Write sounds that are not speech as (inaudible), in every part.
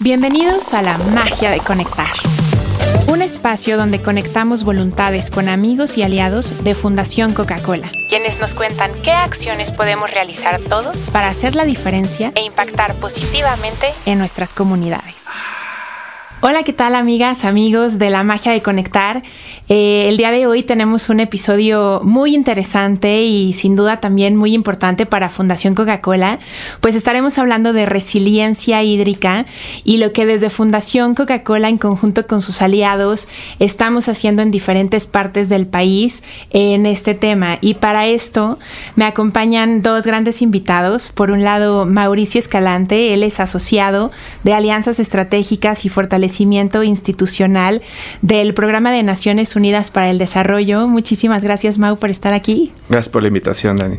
Bienvenidos a la magia de conectar. Un espacio donde conectamos voluntades con amigos y aliados de Fundación Coca-Cola, quienes nos cuentan qué acciones podemos realizar todos para hacer la diferencia e impactar positivamente en nuestras comunidades. Hola, ¿qué tal amigas, amigos de la magia de conectar? Eh, el día de hoy tenemos un episodio muy interesante y sin duda también muy importante para Fundación Coca-Cola, pues estaremos hablando de resiliencia hídrica y lo que desde Fundación Coca-Cola en conjunto con sus aliados estamos haciendo en diferentes partes del país en este tema. Y para esto me acompañan dos grandes invitados. Por un lado, Mauricio Escalante, él es asociado de Alianzas Estratégicas y Fortalecimiento institucional del Programa de Naciones Unidas para el Desarrollo. Muchísimas gracias, Mau, por estar aquí. Gracias por la invitación, Dani.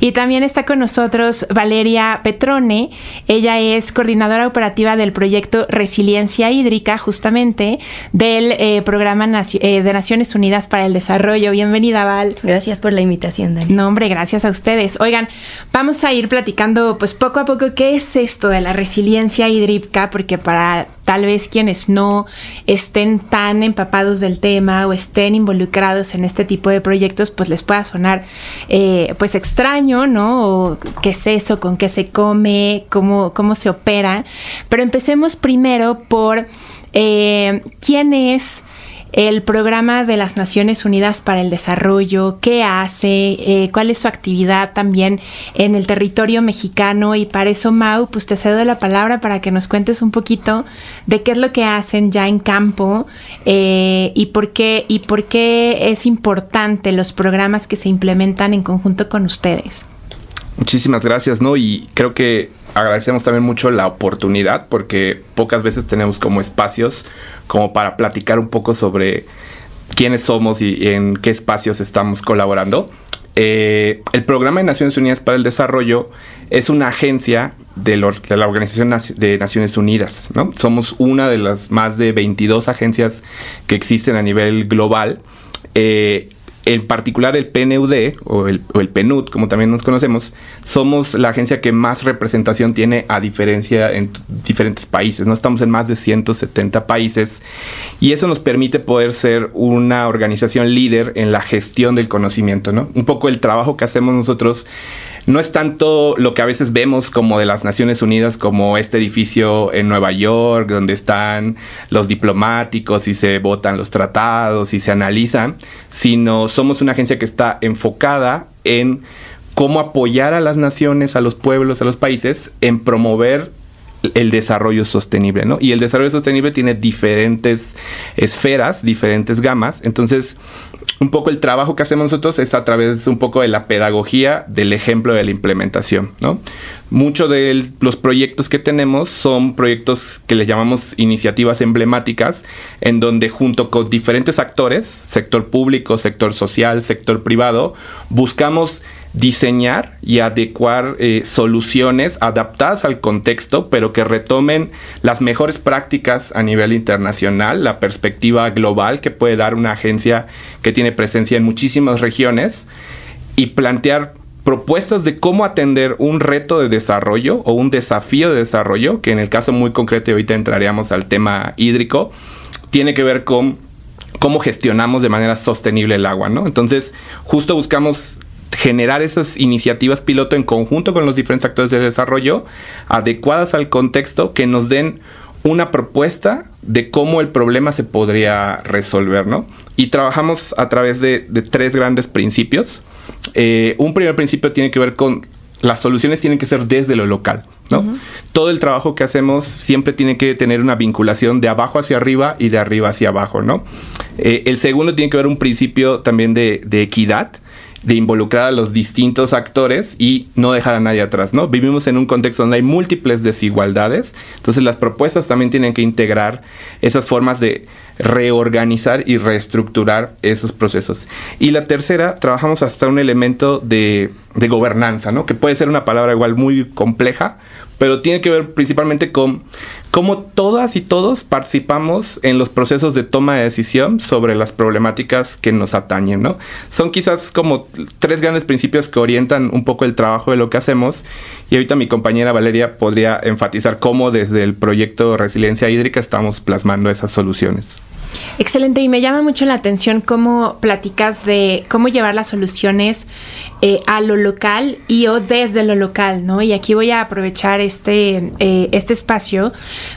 Y también está con nosotros Valeria Petrone. Ella es coordinadora operativa del proyecto Resiliencia Hídrica, justamente del eh, Programa eh, de Naciones Unidas para el Desarrollo. Bienvenida, Val. Gracias por la invitación, Dani. No, hombre, gracias a ustedes. Oigan, vamos a ir platicando, pues poco a poco, qué es esto de la resiliencia hídrica, porque para tal vez quienes no estén tan empapados del tema o estén involucrados en este tipo de proyectos, pues les pueda sonar eh, pues extraño, ¿no? O qué es eso, con qué se come, cómo, cómo se opera. Pero empecemos primero por eh, quién es el programa de las Naciones Unidas para el Desarrollo, qué hace, eh, cuál es su actividad también en el territorio mexicano y para eso Mau, pues te cedo la palabra para que nos cuentes un poquito de qué es lo que hacen ya en campo eh, y por qué y por qué es importante los programas que se implementan en conjunto con ustedes. Muchísimas gracias, ¿no? Y creo que agradecemos también mucho la oportunidad porque pocas veces tenemos como espacios como para platicar un poco sobre quiénes somos y, en qué espacios estamos colaborando. Eh, el Programa de Naciones Unidas para el Desarrollo es una agencia de, la Organización de Naciones Unidas. ¿no? Somos una de las más de 22 agencias que existen a nivel global. Eh, en particular el PNUD o el, PNUD, como también nos conocemos, somos la agencia que más representación tiene a diferencia en diferentes países. No estamos en más de 170 países y eso nos permite poder ser una organización líder en la gestión del conocimiento. ¿no? Un poco el trabajo que hacemos nosotros no es tanto lo que a veces vemos como de las Naciones Unidas, como este edificio en Nueva York, donde están los diplomáticos y se votan los tratados y se analizan, sino somos una agencia que está enfocada en cómo apoyar a las naciones, a los pueblos, a los países en promover el desarrollo sostenible, ¿no? Y el desarrollo sostenible tiene diferentes esferas, diferentes gamas. Entonces, un poco el trabajo que hacemos nosotros es a través un poco de la pedagogía del ejemplo de la implementación, ¿no? Muchos de los proyectos que tenemos son proyectos que les llamamos iniciativas emblemáticas, en donde junto con diferentes actores, sector público, sector social, sector privado, buscamos diseñar y adecuar eh, soluciones adaptadas al contexto, pero que retomen las mejores prácticas a nivel internacional, la perspectiva global que puede dar una agencia que tiene presencia en muchísimas regiones y plantear propuestas de cómo atender un reto de desarrollo o un desafío de desarrollo, que en el caso muy concreto, y ahorita entraríamos al tema hídrico, tiene que ver con cómo gestionamos de manera sostenible el agua, ¿no? Entonces, justo buscamos generar esas iniciativas piloto en conjunto con los diferentes actores de desarrollo, adecuadas al contexto, que nos den una propuesta de cómo el problema se podría resolver, ¿no? Y trabajamos a través de, tres grandes principios. Eh, un primer principio tiene que ver con las soluciones tienen que ser desde lo local, ¿no? Todo el trabajo que hacemos siempre tiene que tener una vinculación de abajo hacia arriba y de arriba hacia abajo, ¿no? Eh, el segundo tiene que ver un principio también de, de equidad de involucrar a los distintos actores y no dejar a nadie atrás, ¿no? Vivimos en un contexto donde hay múltiples desigualdades, entonces las propuestas también tienen que integrar esas formas de reorganizar y reestructurar esos procesos. Y la tercera, trabajamos hasta un elemento de, de gobernanza, ¿no? Que puede ser una palabra igual muy compleja, pero tiene que ver principalmente con cómo todas y todos participamos en los procesos de toma de decisión sobre las problemáticas que nos atañen, ¿no? Son quizás como tres grandes principios que orientan un poco el trabajo de lo que hacemos y ahorita mi compañera Valeria podría enfatizar cómo desde el proyecto Resiliencia Hídrica estamos plasmando esas soluciones. Excelente, y me llama mucho la atención cómo platicas de cómo llevar las soluciones eh, a lo local y o desde lo local, ¿no? Y aquí voy a aprovechar este, eh, este espacio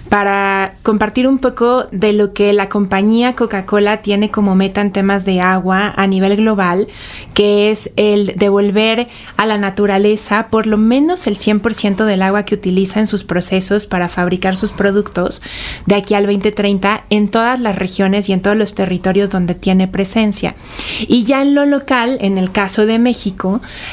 para compartir un poco de lo que la compañía Coca-Cola tiene como meta en temas de agua a nivel global, que es el devolver a la naturaleza por lo menos el 100% del agua que utiliza en sus procesos para fabricar sus productos de aquí al 2030 en todas las regiones y en todos los territorios donde tiene presencia. Y ya en lo local, en el caso de México,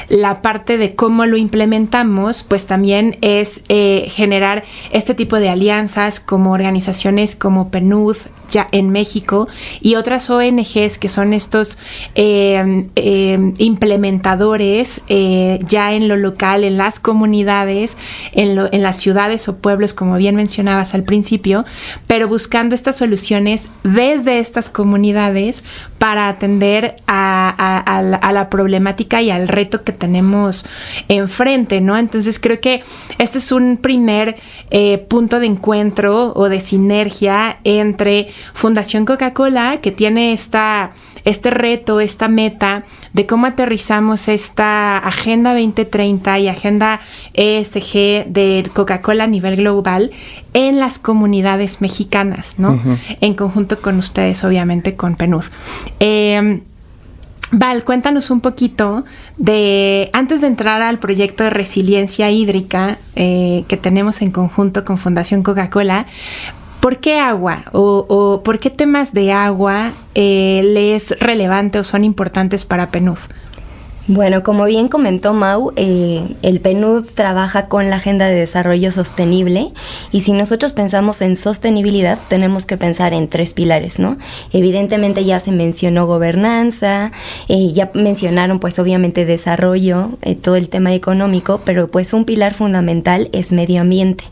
la parte de cómo lo implementamos, pues también es eh, generar este tipo de alianzas como organizaciones como PNUD, ya en México y otras ONGs que son estos eh, eh, implementadores ya en lo local, en las comunidades, en, en, las ciudades o pueblos, como bien mencionabas al principio, pero buscando estas soluciones desde estas comunidades para atender a, la, problemática y al reto que tenemos enfrente, ¿no? Entonces creo que este es un primer eh, punto de encuentro o de sinergia entre Fundación Coca-Cola, que tiene esta, este reto, esta meta de cómo aterrizamos esta Agenda 2030 y Agenda ESG de Coca-Cola a nivel global en las comunidades mexicanas, ¿no? En conjunto con ustedes, obviamente, con PNUD. Em, Val, cuéntanos un poquito de, antes de entrar al proyecto de resiliencia hídrica eh, que tenemos en conjunto con Fundación Coca-Cola, ¿por qué agua o, por qué temas de agua eh, le es relevante o son importantes para PNUD? Bueno, como bien comentó Mau, eh, el PNUD trabaja con la Agenda de Desarrollo Sostenible y si nosotros pensamos en sostenibilidad tenemos que pensar en tres pilares, ¿no? Evidentemente ya se mencionó gobernanza, eh, ya mencionaron pues obviamente desarrollo, eh, todo el tema económico, pero pues un pilar fundamental es medio ambiente.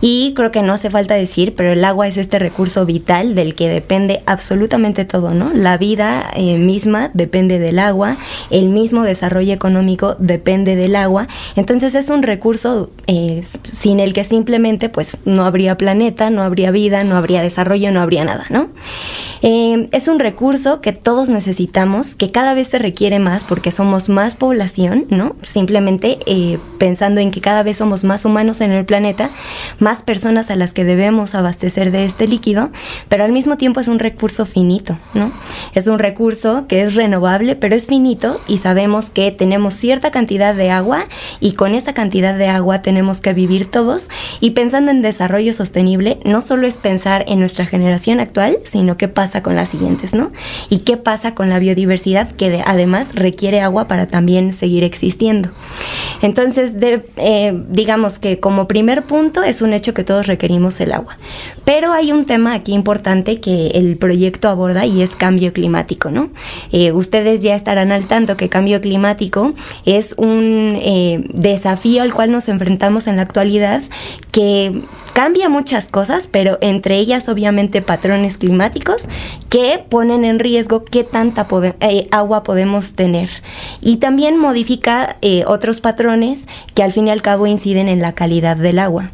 Y creo que no hace falta decir, pero el agua es este recurso vital del que depende absolutamente todo, ¿no? La vida eh, misma depende del agua, el mismo desarrollo económico depende del agua. Entonces es un recurso eh, sin el que simplemente pues no habría planeta, no habría vida, no habría desarrollo, no habría nada, ¿no? Eh, es un recurso que todos necesitamos, que cada vez se requiere más porque somos más población, ¿no? Simplemente pensando en que cada vez somos más humanos en el planeta, más personas a las que debemos abastecer de este líquido, pero al mismo tiempo es un recurso finito, ¿no? Es un recurso que es renovable, pero es finito y sabemos que tenemos cierta cantidad de agua y con esa cantidad de agua tenemos que vivir todos y pensando en desarrollo sostenible no solo es pensar en nuestra generación actual, sino qué pasa con las siguientes, ¿no? Y qué pasa con la biodiversidad que además requiere agua para también seguir existiendo. Entonces, eh, digamos que como primer punto es un hecho que todos requerimos el agua. Pero hay un tema aquí importante que el proyecto aborda y es cambio climático, ¿no? Eh, ustedes ya estarán al tanto que cambio climático es un eh, desafío al cual nos enfrentamos en la actualidad que cambia muchas cosas, pero entre ellas obviamente patrones climáticos que ponen en riesgo qué tanta eh, agua podemos tener. Y también modifica otros patrones que al fin y al cabo inciden en la calidad del agua.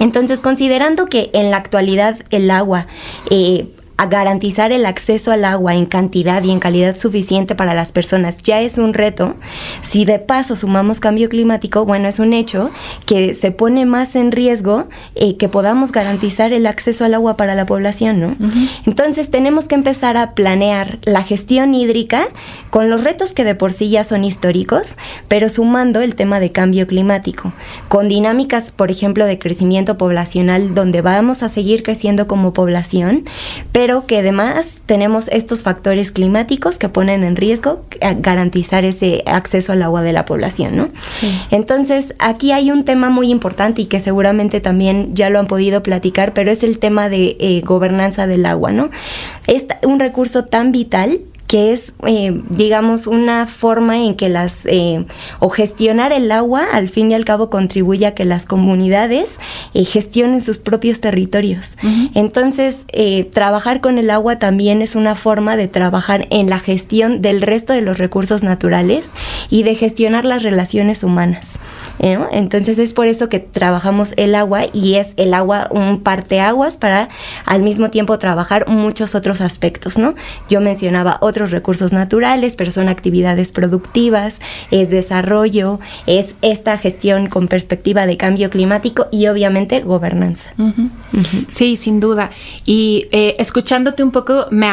Entonces, considerando que en la actualidad el agua eh, a garantizar el acceso al agua en cantidad y en calidad suficiente para las personas ya es un reto. Si de paso sumamos cambio climático, bueno, es un hecho que se pone más en riesgo eh, que podamos garantizar el acceso al agua para la población, ¿no? Entonces tenemos que empezar a planear la gestión hídrica con los retos que de por sí ya son históricos, pero sumando el tema de cambio climático, con dinámicas, por ejemplo, de crecimiento poblacional donde vamos a seguir creciendo como población, pero que además tenemos estos factores climáticos que ponen en riesgo garantizar ese acceso al agua de la población, ¿no? Entonces, aquí hay un tema muy importante y que seguramente también ya lo han podido platicar, pero es el tema de eh, gobernanza del agua, ¿no? Es un recurso tan vital que es, eh, digamos, una forma en que las, eh, o gestionar el agua, al fin y al cabo, contribuye a que las comunidades eh, gestionen sus propios territorios. Entonces, trabajar con el agua también es una forma de trabajar en la gestión del resto de los recursos naturales y de gestionar las relaciones humanas. Entonces es por eso que trabajamos el agua y es el agua un parteaguas para al mismo tiempo trabajar muchos otros aspectos, ¿no? Yo mencionaba otros recursos naturales, pero son actividades productivas, es desarrollo, es esta gestión con perspectiva de cambio climático y obviamente gobernanza. Sí, sin duda. Y eh, escuchándote un poco, me,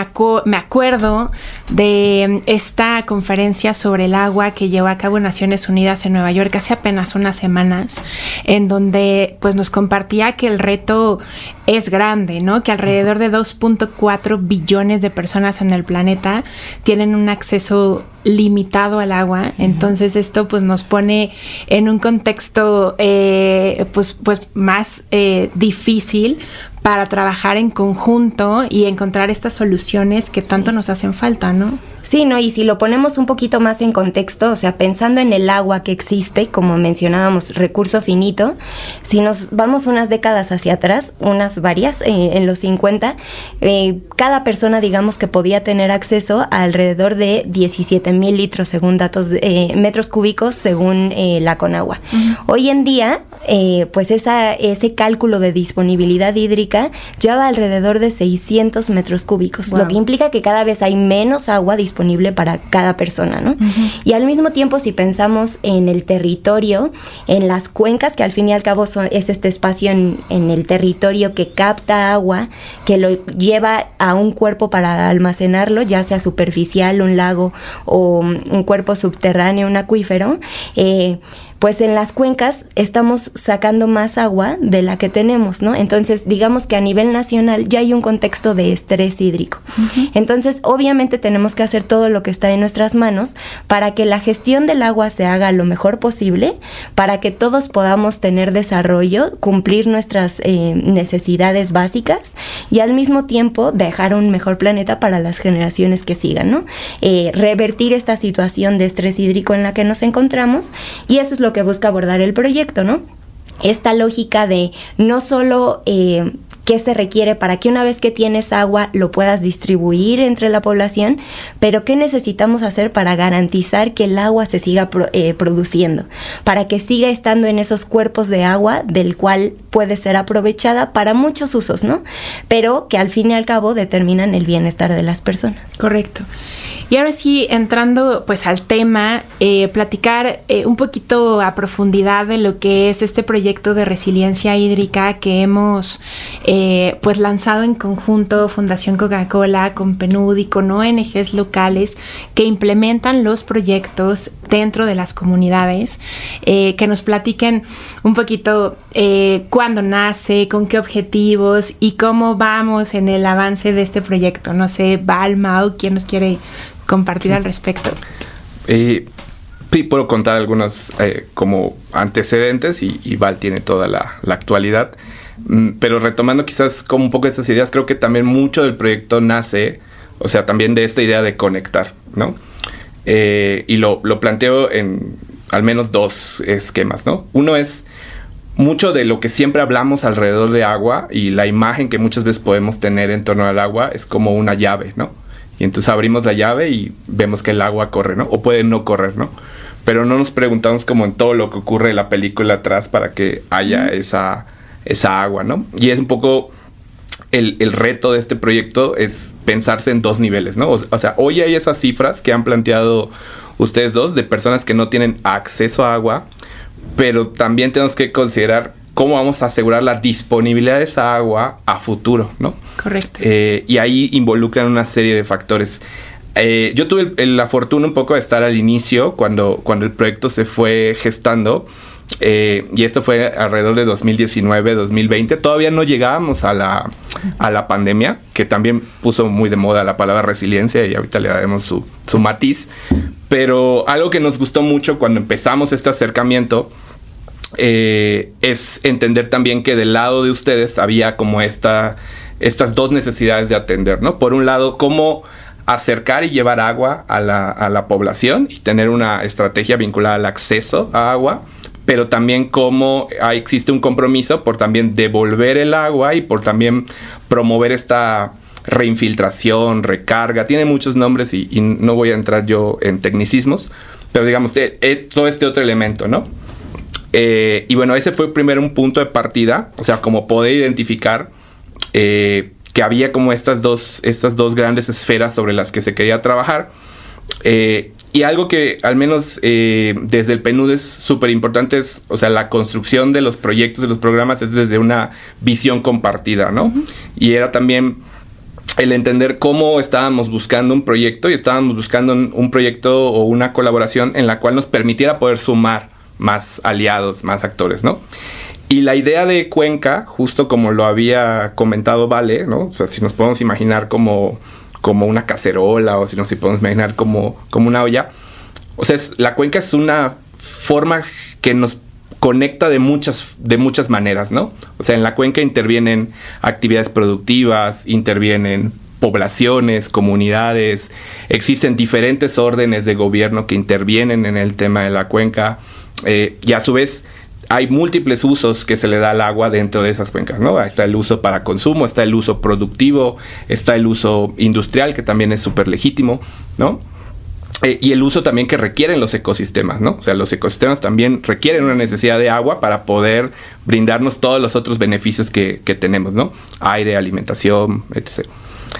me acuerdo de esta conferencia sobre el agua que llevó a cabo Naciones Unidas en Nueva York hace apenas unas semanas, en donde pues nos compartía que el reto es grande, ¿no? Que alrededor de 2.4 billones de personas en el planeta tienen un acceso limitado al agua. Entonces esto pues nos pone en un contexto eh, pues, pues más eh, difícil para trabajar en conjunto y encontrar estas soluciones que tanto nos hacen falta, ¿no? Sí, no, y si lo ponemos un poquito más en contexto, o sea, pensando en el agua que existe, como mencionábamos, recurso finito, si nos vamos unas décadas hacia atrás, unas varias, eh, en los 50, eh, cada persona, digamos, que podía tener acceso a alrededor de 17 mil litros, según datos, eh, metros cúbicos, según la Conagua. Hoy en día, pues esa, ese cálculo de disponibilidad hídrica ya va alrededor de 600 metros cúbicos, lo que implica que cada vez hay menos agua disponible para cada persona, ¿no? Y al mismo tiempo, si pensamos en el territorio, en las cuencas, que al fin y al cabo son, es este espacio en, en el territorio que capta agua, que lo lleva a un cuerpo para almacenarlo, ya sea superficial, un lago o un cuerpo subterráneo, un acuífero, eh, pues en las cuencas estamos sacando más agua de la que tenemos, ¿no? Entonces, digamos que a nivel nacional ya hay un contexto de estrés hídrico. Entonces, obviamente tenemos que hacer todo lo que está en nuestras manos para que la gestión del agua se haga lo mejor posible, para que todos podamos tener desarrollo, cumplir nuestras eh, necesidades básicas y al mismo tiempo dejar un mejor planeta para las generaciones que sigan, ¿no? Eh, revertir esta situación de estrés hídrico en la que nos encontramos y eso es lo que busca abordar el proyecto, ¿no? Esta lógica de no solo eh, qué se requiere para que una vez que tienes agua lo puedas distribuir entre la población, pero qué necesitamos hacer para garantizar que el agua se siga eh, produciendo, para que siga estando en esos cuerpos de agua del cual puede ser aprovechada para muchos usos, ¿no? Pero que al fin y al cabo determinan el bienestar de las personas. Correcto. Y ahora sí, entrando pues al tema, eh, platicar eh, un poquito a profundidad de lo que es este proyecto de resiliencia hídrica que hemos pues lanzado en conjunto Fundación Coca-Cola con PNUD y con ONGs locales que implementan los proyectos dentro de las comunidades, que nos platiquen un poquito cuándo nace, con qué objetivos y cómo vamos en el avance de este proyecto. No sé, Balmau, ¿quién nos quiere compartir al respecto? Eh, sí, puedo contar algunos eh, como antecedentes y, Val tiene toda la, actualidad. Mm, pero retomando quizás como un poco estas ideas, creo que también mucho del proyecto nace, o sea, también de esta idea de conectar, ¿no? Eh, y lo, lo planteo en al menos dos esquemas, ¿no? Uno es mucho de lo que siempre hablamos alrededor de agua y la imagen que muchas veces podemos tener en torno al agua es como una llave, ¿no? Y entonces abrimos la llave y vemos que el agua corre, ¿no? O puede no correr, ¿no? Pero no nos preguntamos como en todo lo que ocurre en la película atrás para que haya esa, esa agua, ¿no? Y es un poco el, reto de este proyecto es pensarse en dos niveles, ¿no? O, sea, hoy hay esas cifras que han planteado ustedes dos de personas que no tienen acceso a agua, pero también tenemos que considerar cómo vamos a asegurar la disponibilidad de esa agua a futuro, ¿no? Correcto. Eh, y ahí involucran una serie de factores. Eh, yo tuve la fortuna un poco de estar al inicio cuando, cuando el proyecto se fue gestando. Eh, y esto fue alrededor de 2019, 2020. Todavía no llegábamos a la, a la pandemia, que también puso muy de moda la palabra resiliencia y ahorita le daremos su, su matiz. Pero algo que nos gustó mucho cuando empezamos este acercamiento eh, es entender también que del lado de ustedes había como esta, estas dos necesidades de atender, ¿no? Por un lado, cómo acercar y llevar agua a la, a la población y tener una estrategia vinculada al acceso a agua pero también cómo existe un compromiso por también devolver el agua y por también promover esta reinfiltración, recarga, tiene muchos nombres y, no voy a entrar yo en tecnicismos, pero digamos, eh, todo este otro elemento, ¿no? Eh, y bueno, ese fue primero un punto de partida, o sea, como poder identificar eh, que había como estas dos, estas dos grandes esferas sobre las que se quería trabajar. Y algo que al menos eh, desde el PNUD es súper importante es, o sea, la construcción de los proyectos, de los programas es desde una visión compartida, ¿no? Y era también el entender cómo estábamos buscando un proyecto y estábamos buscando un, proyecto o una colaboración en la cual nos permitiera poder sumar más aliados, más actores, ¿no? Y la idea de Cuenca, justo como lo había comentado Vale, ¿no? O sea, si nos podemos imaginar como como una cacerola o si no se podemos imaginar como, como una olla. O sea, la cuenca es una forma que nos conecta de muchas, de muchas maneras, ¿no? O sea, en la cuenca intervienen actividades productivas, intervienen poblaciones, comunidades, existen diferentes órdenes de gobierno que intervienen en el tema de la cuenca eh, y a su vez hay múltiples usos que se le da al agua dentro de esas cuencas, ¿no? Está el uso para consumo, está el uso productivo, está el uso industrial, que también es súper legítimo, ¿no? Eh, y el uso también que requieren los ecosistemas, ¿no? O sea, los ecosistemas también requieren una necesidad de agua para poder brindarnos todos los otros beneficios que, tenemos, ¿no? Aire, alimentación, etc.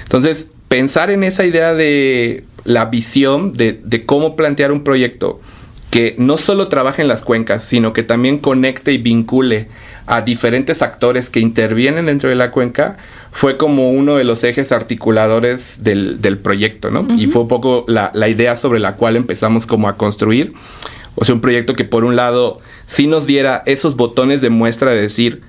Entonces, pensar en esa idea de la visión de, de cómo plantear un proyecto que no solo trabaje en las cuencas, sino que también conecte y vincule a diferentes actores que intervienen dentro de la cuenca, fue como uno de los ejes articuladores del, proyecto, ¿no? Y fue un poco la, idea sobre la cual empezamos como a construir. O sea, un proyecto que por un lado sí nos diera esos botones de muestra de decir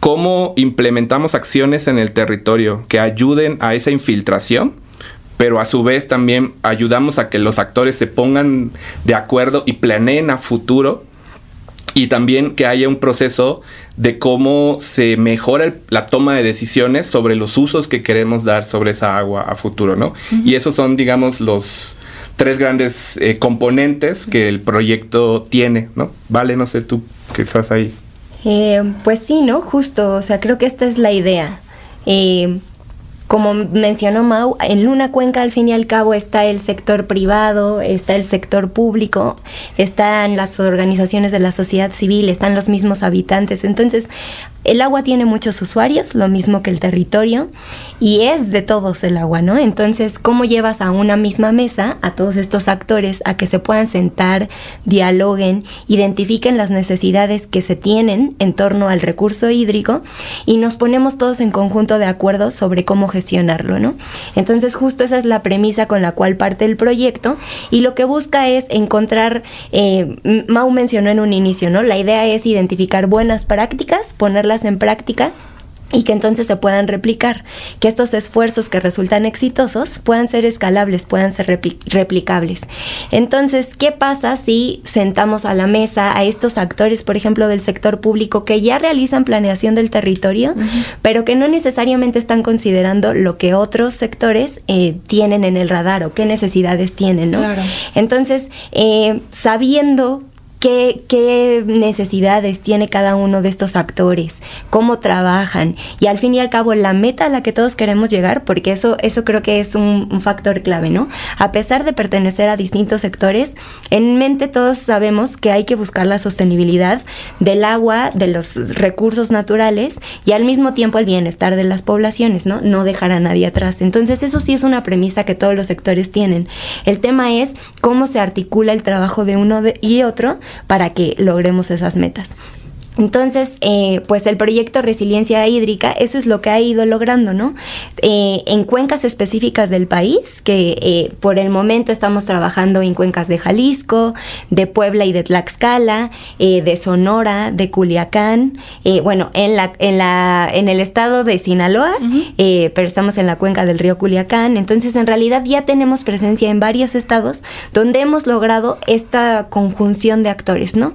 cómo implementamos acciones en el territorio que ayuden a esa infiltración, pero a su vez también ayudamos a que los actores se pongan de acuerdo y planeen a futuro y también que haya un proceso de cómo se mejora la toma de decisiones sobre los usos que queremos dar sobre esa agua a futuro, ¿no? Y esos son, digamos, los tres grandes eh, componentes que el proyecto tiene, ¿no? Vale, no sé tú qué estás ahí. Eh, pues sí, ¿no? Justo, o sea, creo que esta es la idea. Eh, como mencionó Mau, en Luna Cuenca al fin y al cabo está el sector privado, está el sector público, están las organizaciones de la sociedad civil, están los mismos habitantes. Entonces, el agua tiene muchos usuarios, lo mismo que el territorio, y es de todos el agua, ¿no? Entonces, ¿cómo llevas a una misma mesa a todos estos actores a que se puedan sentar, dialoguen, identifiquen las necesidades que se tienen en torno al recurso hídrico y nos ponemos todos en conjunto de acuerdo sobre cómo gestionarlo, ¿no? Entonces, justo esa es la premisa con la cual parte el proyecto y lo que busca es encontrar, eh, Mau mencionó en un inicio, ¿no? La idea es identificar buenas prácticas, ponerlas en práctica y que entonces se puedan replicar, que estos esfuerzos que resultan exitosos puedan ser escalables, puedan ser replicables. Entonces, ¿qué pasa si sentamos a la mesa a estos actores, por ejemplo, del sector público que ya realizan planeación del territorio, pero que no necesariamente están considerando lo que otros sectores eh, tienen en el radar o qué necesidades tienen, ¿no? Entonces, eh, sabiendo qué, necesidades tiene cada uno de estos actores, cómo trabajan y al fin y al cabo la meta a la que todos queremos llegar, porque eso, eso creo que es un, factor clave, ¿no? A pesar de pertenecer a distintos sectores, en mente todos sabemos que hay que buscar la sostenibilidad del agua, de los recursos naturales y al mismo tiempo el bienestar de las poblaciones, ¿no? No dejar a nadie atrás. Entonces eso sí es una premisa que todos los sectores tienen. El tema es cómo se articula el trabajo de uno y otro para que logremos esas metas. Entonces, eh, pues el proyecto Resiliencia Hídrica, eso es lo que ha ido logrando, ¿no? Eh, en cuencas específicas del país, que eh, por el momento estamos trabajando en cuencas de Jalisco, de Puebla y de Tlaxcala, de Sonora, de Culiacán, bueno, en, la, en, la, en el estado de Sinaloa, pero estamos en la cuenca del río Culiacán, entonces en realidad ya tenemos presencia en varios estados donde hemos logrado esta conjunción de actores, ¿no?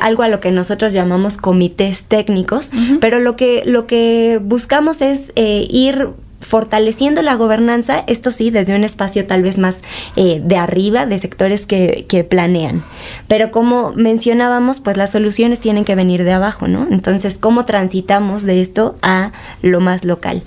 algo a lo que nosotros llamamos comités técnicos, pero lo que, lo que buscamos es eh, ir fortaleciendo la gobernanza, esto sí, desde un espacio tal vez más eh, de arriba, de sectores que, que, planean. Pero como mencionábamos, pues las soluciones tienen que venir de abajo, ¿no? Entonces, ¿cómo transitamos de esto a lo más local?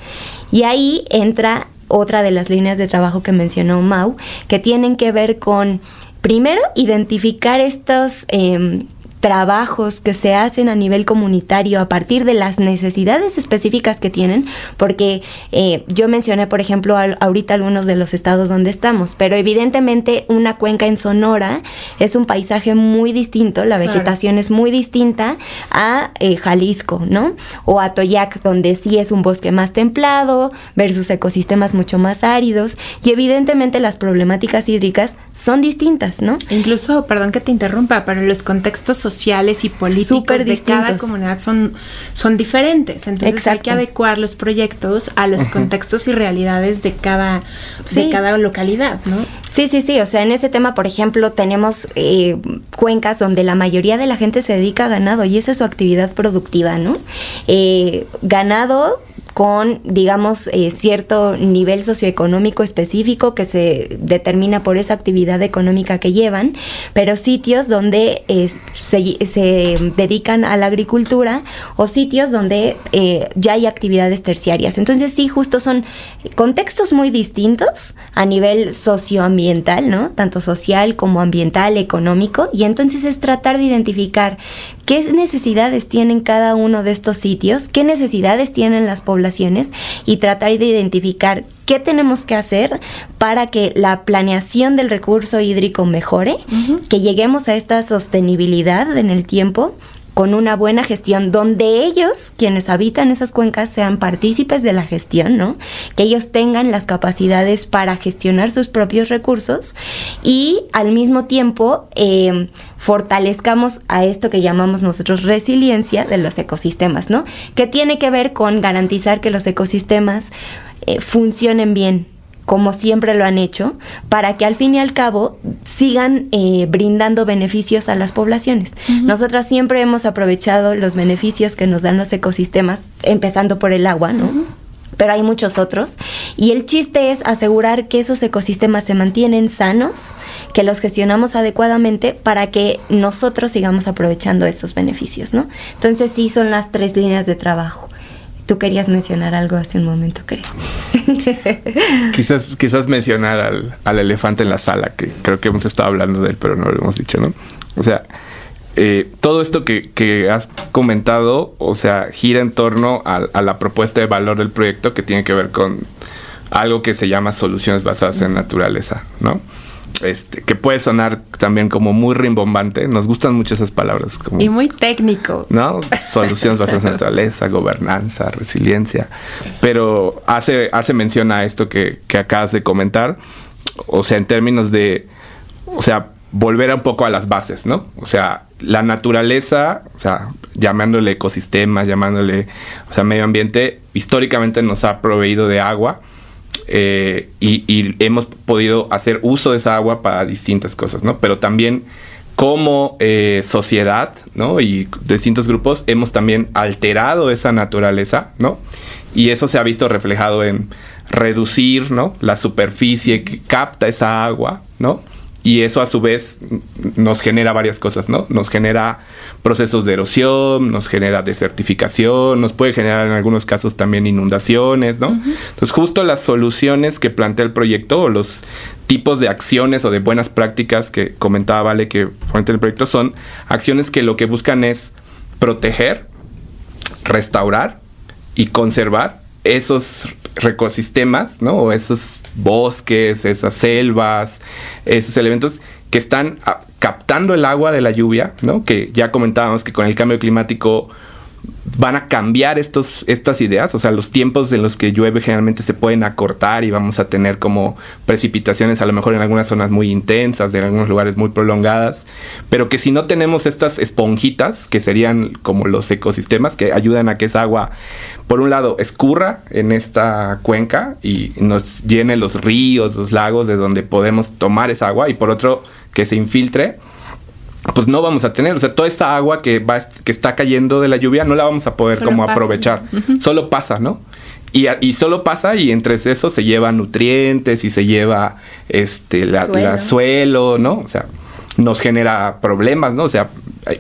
Y ahí entra otra de las líneas de trabajo que mencionó Mau, que tienen que ver con primero identificar estos eh, trabajos que se hacen a nivel comunitario a partir de las necesidades específicas que tienen, porque eh, yo mencioné, por ejemplo, ahorita algunos de los estados donde estamos, pero evidentemente una cuenca en Sonora es un paisaje muy distinto, la vegetación es muy distinta a eh, Jalisco, ¿no? O a Toyac, donde sí es un bosque más templado versus ecosistemas mucho más áridos, y evidentemente las problemáticas hídricas son distintas, ¿no? Incluso, perdón que te interrumpa, pero los contextos sociales y políticos de cada comunidad son, son diferentes. Entonces hay que adecuar los proyectos a los contextos y realidades de cada, de cada localidad, ¿no? Sí, sí, sí. O sea, en ese tema, por ejemplo, tenemos eh, cuencas donde la mayoría de la gente se dedica a ganado y esa es su actividad productiva, ¿no? Eh, ganado con, digamos, eh, cierto nivel socioeconómico específico que se determina por esa actividad económica que llevan, pero sitios donde eh, se, dedican a la agricultura o sitios donde eh, ya hay actividades terciarias. Entonces sí, justo son contextos muy distintos a nivel socioambiental, ¿no? Tanto social como ambiental, económico, y entonces es tratar de identificar qué necesidades tienen cada uno de estos sitios, qué necesidades tienen las poblaciones y tratar de identificar qué tenemos que hacer para que la planeación del recurso hídrico mejore, que lleguemos a esta sostenibilidad en el tiempo con una buena gestión, donde ellos, quienes habitan esas cuencas, sean partícipes de la gestión, ¿no? Que ellos tengan las capacidades para gestionar sus propios recursos y al mismo tiempo eh, fortalezcamos a esto que llamamos nosotros resiliencia de los ecosistemas, ¿no? Que tiene que ver con garantizar que los ecosistemas eh, funcionen bien, como siempre lo han hecho, para que al fin y al cabo sigan eh, brindando beneficios a las poblaciones. Nosotras siempre hemos aprovechado los beneficios que nos dan los ecosistemas, empezando por el agua, ¿no? Pero hay muchos otros. Y el chiste es asegurar que esos ecosistemas se mantienen sanos, que los gestionamos adecuadamente para que nosotros sigamos aprovechando esos beneficios, ¿no? Entonces sí son las tres líneas de trabajo. Tú querías mencionar algo hace un momento, creo. (laughs) quizás, quizás mencionar al, al, elefante en la sala, que creo que hemos estado hablando de él, pero no lo hemos dicho, ¿no? O sea, eh, todo esto que, que, has comentado, o sea, gira en torno a, a, la propuesta de valor del proyecto que tiene que ver con algo que se llama soluciones basadas en naturaleza, ¿no? Este, que puede sonar también como muy rimbombante. Nos gustan mucho esas palabras. Como, y muy técnico. ¿No? Soluciones basadas en (laughs) naturaleza, gobernanza, resiliencia. Pero hace, hace mención a esto que, que acabas de comentar. O sea, en términos de, o sea, volver un poco a las bases, ¿no? O sea, la naturaleza, o sea, llamándole ecosistema, llamándole, o sea, medio ambiente, históricamente nos ha proveído de agua eh, y, hemos podido hacer uso de esa agua para distintas cosas, ¿no? Pero también como eh, sociedad, ¿no? Y distintos grupos hemos también alterado esa naturaleza, ¿no? Y eso se ha visto reflejado en reducir, ¿no? La superficie que capta esa agua, ¿no? Y eso a su vez nos genera varias cosas, ¿no? Nos genera procesos de erosión, nos genera desertificación, nos puede generar en algunos casos también inundaciones, ¿no? Entonces justo las soluciones que plantea el proyecto o los tipos de acciones o de buenas prácticas que comentaba Vale que fuente el proyecto son acciones que lo que buscan es proteger, restaurar y conservar esos ecosistemas, ¿no? Esos bosques, esas selvas, esos elementos que están ah, captando el agua de la lluvia, ¿no? Que ya comentábamos que con el cambio climático van a cambiar estos, estas ideas, o sea, los tiempos en los que llueve generalmente se pueden acortar y vamos a tener como precipitaciones a lo mejor en algunas zonas muy intensas, en algunos lugares muy prolongadas, pero que si no tenemos estas esponjitas, que serían como los ecosistemas que ayudan a que esa agua, por un lado, escurra en esta cuenca y nos llene los ríos, los lagos de donde podemos tomar esa agua y por otro, que se infiltre, pues no vamos a tener, o sea, toda esta agua que va que está cayendo de la lluvia no la vamos a poder como aprovechar, solo pasa, ¿no? y, solo pasa y entre eso se lleva nutrientes y se lleva este la suelo, ¿no? O sea, nos genera problemas, ¿no? O sea,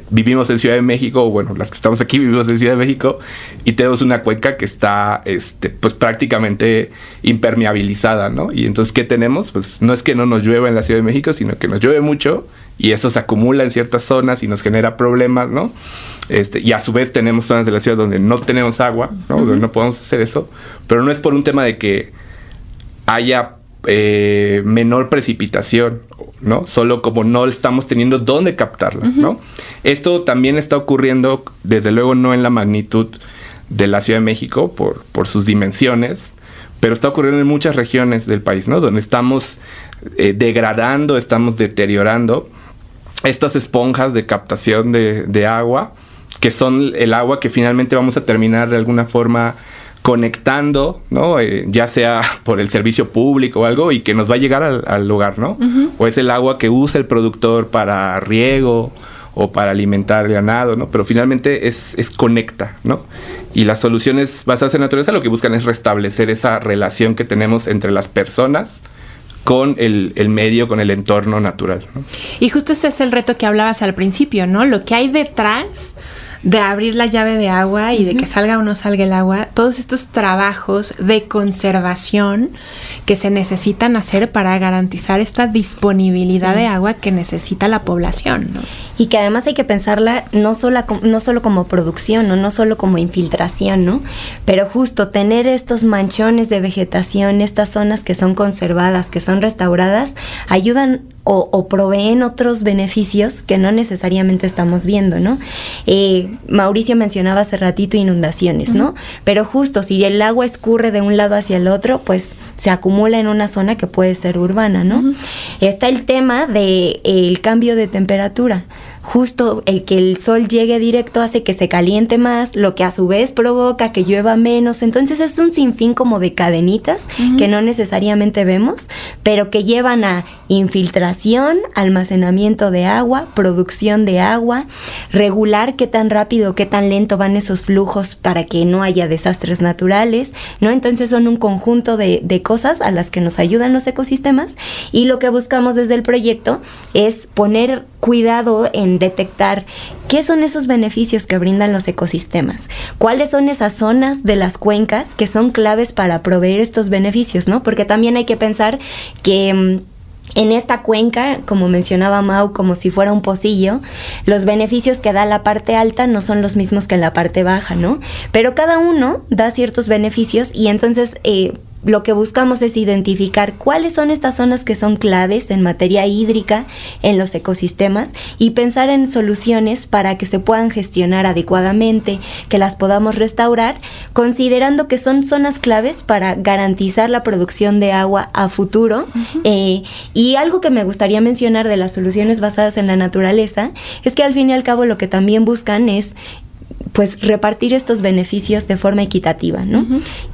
vivimos en Ciudad de México, bueno, las que estamos aquí vivimos en Ciudad de México y tenemos una cuenca que está, este, pues prácticamente impermeabilizada, ¿no? Y entonces, ¿qué tenemos? Pues no es que no nos llueva en la Ciudad de México, sino que nos llueve mucho y eso se acumula en ciertas zonas y nos genera problemas, ¿no? Este, y a su vez tenemos zonas de la ciudad donde no tenemos agua, ¿no? Donde no podemos hacer eso, pero no es por un tema de que haya eh, menor precipitación, ¿no? Solo como no estamos teniendo dónde captarla, ¿no? Esto también está ocurriendo, desde luego no en la magnitud de la Ciudad de México por, por sus dimensiones, pero está ocurriendo en muchas regiones del país, ¿no? Donde estamos eh, degradando, estamos deteriorando estas esponjas de captación de, de agua, que son el agua que finalmente vamos a terminar de alguna forma conectando, ¿no? Eh, ya sea por el servicio público o algo y que nos va a llegar al, lugar, ¿no? O es el agua que usa el productor para riego o para alimentar el ganado, ¿no? Pero finalmente es, es conecta, ¿no? Y las soluciones basadas en naturaleza lo que buscan es restablecer esa relación que tenemos entre las personas, con el, el, medio, con el entorno natural. ¿no? Y justo ese es el reto que hablabas al principio, ¿no? Lo que hay detrás de abrir la llave de agua y de que salga o no salga el agua, todos estos trabajos de conservación que se necesitan hacer para garantizar esta disponibilidad de agua que necesita la población. ¿no? Y que además hay que pensarla no solo, no solo como producción, ¿no? no solo como infiltración, ¿no? pero justo tener estos manchones de vegetación, estas zonas que son conservadas, que son restauradas, ayudan o, proveen otros beneficios que no necesariamente estamos viendo, ¿no? Eh, Mauricio mencionaba hace ratito inundaciones, ¿no? Pero justo si el agua escurre de un lado hacia el otro, pues se acumula en una zona que puede ser urbana, ¿no? Está el tema del el cambio de temperatura justo el que el sol llegue directo hace que se caliente más, lo que a su vez provoca que llueva menos. Entonces es un sinfín como de cadenitas que no necesariamente vemos, pero que llevan a infiltración, almacenamiento de agua, producción de agua, regular qué tan rápido, qué tan lento van esos flujos para que no haya desastres naturales, ¿no? Entonces son un conjunto de, de cosas a las que nos ayudan los ecosistemas y lo que buscamos desde el proyecto es poner cuidado en detectar qué son esos beneficios que brindan los ecosistemas, cuáles son esas zonas de las cuencas que son claves para proveer estos beneficios, ¿no? Porque también hay que pensar que mm, en esta cuenca, como mencionaba Mau, como si fuera un pocillo, los beneficios que da la parte alta no son los mismos que la parte baja, ¿no? Pero cada uno da ciertos beneficios y entonces eh, lo que buscamos es identificar cuáles son estas zonas que son claves en materia hídrica en los ecosistemas y pensar en soluciones para que se puedan gestionar adecuadamente, que las podamos restaurar, considerando que son zonas claves para garantizar la producción de agua a futuro. Eh, y algo que me gustaría mencionar de las soluciones basadas en la naturaleza es que al fin y al cabo lo que también buscan es pues repartir estos beneficios de forma equitativa, ¿no?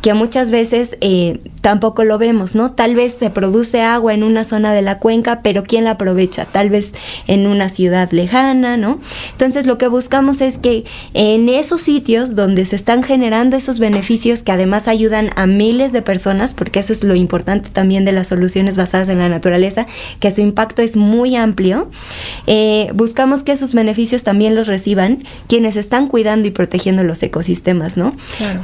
Que muchas veces eh, tampoco lo vemos, ¿no? Tal vez se produce agua en una zona de la cuenca, pero ¿quién la aprovecha? Tal vez en una ciudad lejana, ¿no? Entonces lo que buscamos es que en esos sitios donde se están generando esos beneficios que además ayudan a miles de personas, porque eso es lo importante también de las soluciones basadas en la naturaleza, que su impacto es muy amplio, eh, buscamos que esos beneficios también los reciban quienes están cuidando y protegiendo los ecosistemas, ¿no?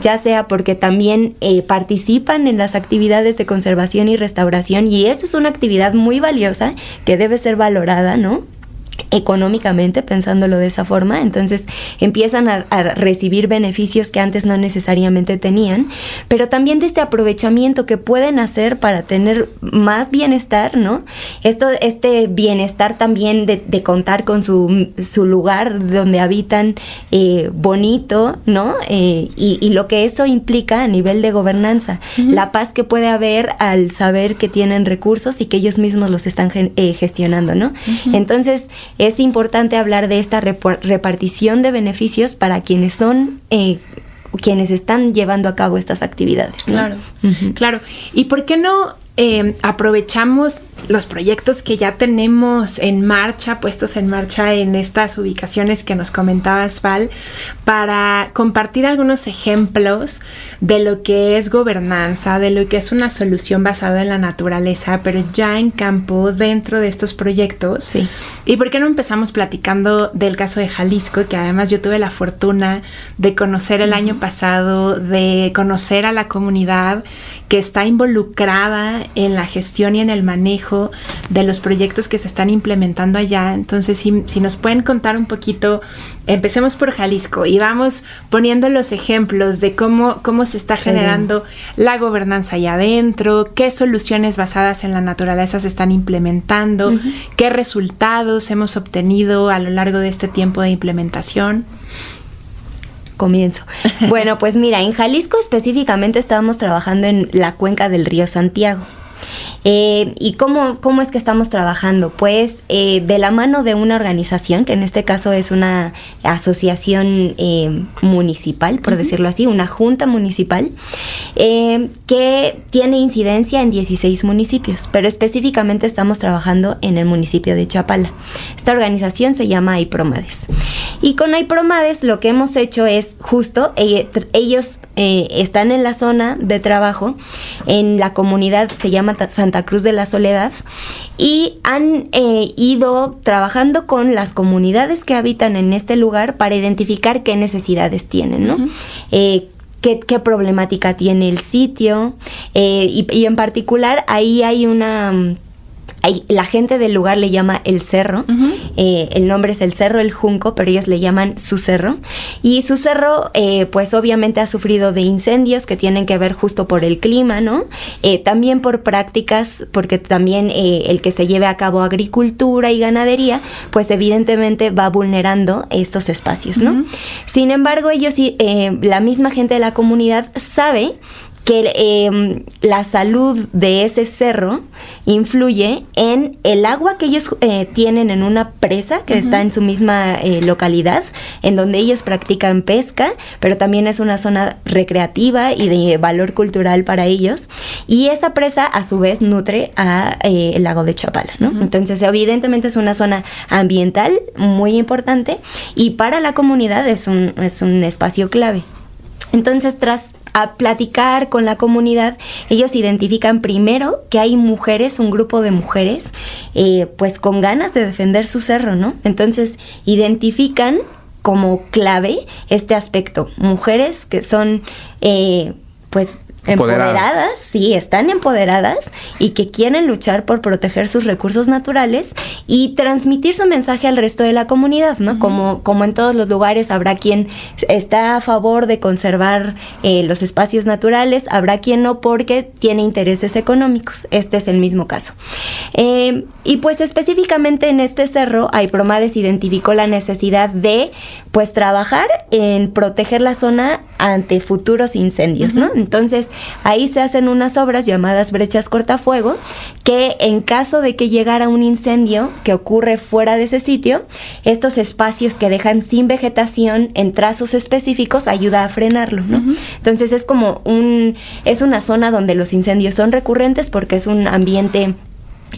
Ya sea porque también eh, participan en las actividades de conservación y restauración y eso es una actividad muy valiosa que debe ser valorada, ¿no? Económicamente, pensándolo de esa forma, entonces empiezan a, recibir beneficios que antes no necesariamente tenían, pero también de este aprovechamiento que pueden hacer para tener más bienestar, ¿no? Esto, este bienestar también de, contar con su, su, lugar donde habitan eh, bonito, ¿no? Eh, y, lo que eso implica a nivel de gobernanza, la paz que puede haber al saber que tienen recursos y que ellos mismos los están eh, gestionando, ¿no? Entonces, es importante hablar de esta repartición de beneficios para quienes son... Eh, quienes están llevando a cabo estas actividades. Claro, claro. ¿Y por qué no eh, aprovechamos los proyectos que ya tenemos en marcha, puestos en marcha en estas ubicaciones que nos comentaba Val, para compartir algunos ejemplos de lo que es gobernanza, de lo que es una solución basada en la naturaleza, pero ya en campo dentro de estos proyectos. Sí. ¿Y por qué no empezamos platicando del caso de Jalisco, que además yo tuve la fortuna de conocer el año pasado, de conocer a la comunidad que está involucrada en la gestión y en el manejo de los proyectos que se están implementando allá. Entonces, si, si nos pueden contar un poquito, empecemos por Jalisco y vamos poniendo los ejemplos de cómo, cómo se está generando la gobernanza allá adentro, qué soluciones basadas en la naturaleza se están implementando, qué resultados hemos obtenido a lo largo de este tiempo de implementación comienzo. (laughs) Bueno, pues mira, en Jalisco específicamente estábamos trabajando en la cuenca del río Santiago. Eh, ¿Y cómo, cómo es que estamos trabajando? Pues eh, de la mano de una organización, que en este caso es una asociación eh, municipal, por decirlo así, una junta municipal, que tiene incidencia en 16 municipios, pero específicamente estamos trabajando en el municipio de Chapala. Esta organización se llama AIPROMADES. Y con AIPROMADES lo que hemos hecho es justo, ellos están en la zona de trabajo, en la comunidad se llama Santa Cruz de la Soledad y han eh, ido trabajando con las comunidades que habitan en este lugar para identificar qué necesidades tienen, ¿no? Eh, qué, problemática tiene el sitio eh, y, y en particular ahí hay una la gente del lugar le llama el cerro, eh, el nombre es el cerro El Junco, pero ellos le llaman su cerro. Y su cerro, eh, pues obviamente ha sufrido de incendios que tienen que ver justo por el clima, ¿no? Eh, también por prácticas, porque también el que se lleve a cabo agricultura y ganadería, pues evidentemente va vulnerando estos espacios, ¿no? Sin embargo, ellos, la misma gente de la comunidad sabe que em, la salud de ese cerro influye en el agua que ellos eh, tienen en una presa que está en su misma eh, localidad, en donde ellos practican pesca, pero también es una zona recreativa y de valor cultural para ellos. Y esa presa a su vez nutre a eh, el lago de Chapala, ¿no? Entonces evidentemente es una zona ambiental muy importante y para la comunidad es un, es un espacio clave. Entonces, tras a platicar con la comunidad, ellos identifican primero que hay mujeres, un grupo de mujeres, eh, pues con ganas de defender su cerro, ¿no? Entonces identifican como clave este aspecto, mujeres que son, eh, pues, empoderadas. sí, están empoderadas y que quieren luchar por proteger sus recursos naturales y transmitir su mensaje al resto de la comunidad, ¿no? como, como en todos los lugares habrá quien está a favor de conservar eh, los espacios naturales, habrá quien no porque tiene intereses económicos. Este es el mismo caso. Eh, y pues específicamente en este cerro, Aipromades identificó la necesidad de pues trabajar en proteger la zona ante futuros incendios, ¿no? Entonces, ahí se hacen unas obras llamadas brechas cortafuego, que en caso de que llegara un incendio que ocurre fuera de ese sitio, estos espacios que dejan sin vegetación en trazos específicos ayuda a frenarlo, ¿no? Entonces es como un, es una zona donde los incendios son recurrentes porque es un ambiente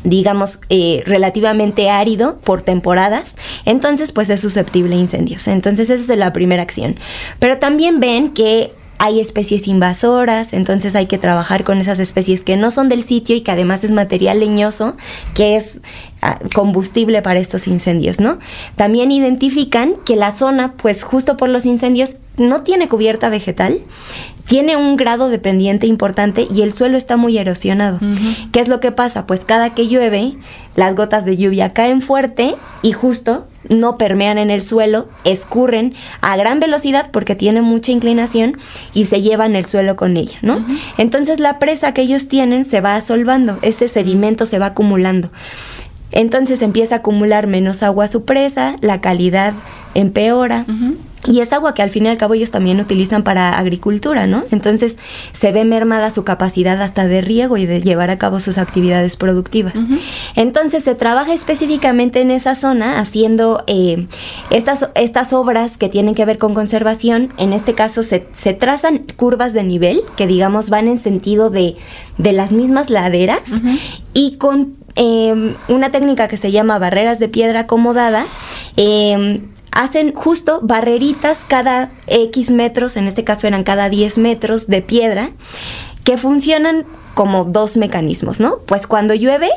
digamos, eh, relativamente árido por temporadas, entonces pues es susceptible a incendios. Entonces esa es la primera acción. Pero también ven que hay especies invasoras, entonces hay que trabajar con esas especies que no son del sitio y que además es material leñoso, que es ah, combustible para estos incendios, ¿no? También identifican que la zona, pues justo por los incendios, no tiene cubierta vegetal, tiene un grado de pendiente importante y el suelo está muy erosionado. ¿Qué es lo que pasa? Pues cada que llueve, las gotas de lluvia caen fuerte y justo no permean en el suelo, escurren a gran velocidad porque tiene mucha inclinación y se llevan el suelo con ella, ¿no? Entonces la presa que ellos tienen se va asolvando, ese sedimento se va acumulando. Entonces empieza a acumular menos agua a su presa, la calidad empeora. Y es agua que al fin y al cabo ellos también utilizan para agricultura, ¿no? Entonces se ve mermada su capacidad hasta de riego y de llevar a cabo sus actividades productivas. Entonces se trabaja específicamente en esa zona haciendo eh, estas, estas obras que tienen que ver con conservación. En este caso se, se trazan curvas de nivel que digamos van en sentido de, de las mismas laderas y con eh, una técnica que se llama barreras de piedra acomodada. Eh, hacen justo barreritas cada X metros, en este caso eran cada 10 metros de piedra, que funcionan como dos mecanismos, ¿no? Pues cuando llueve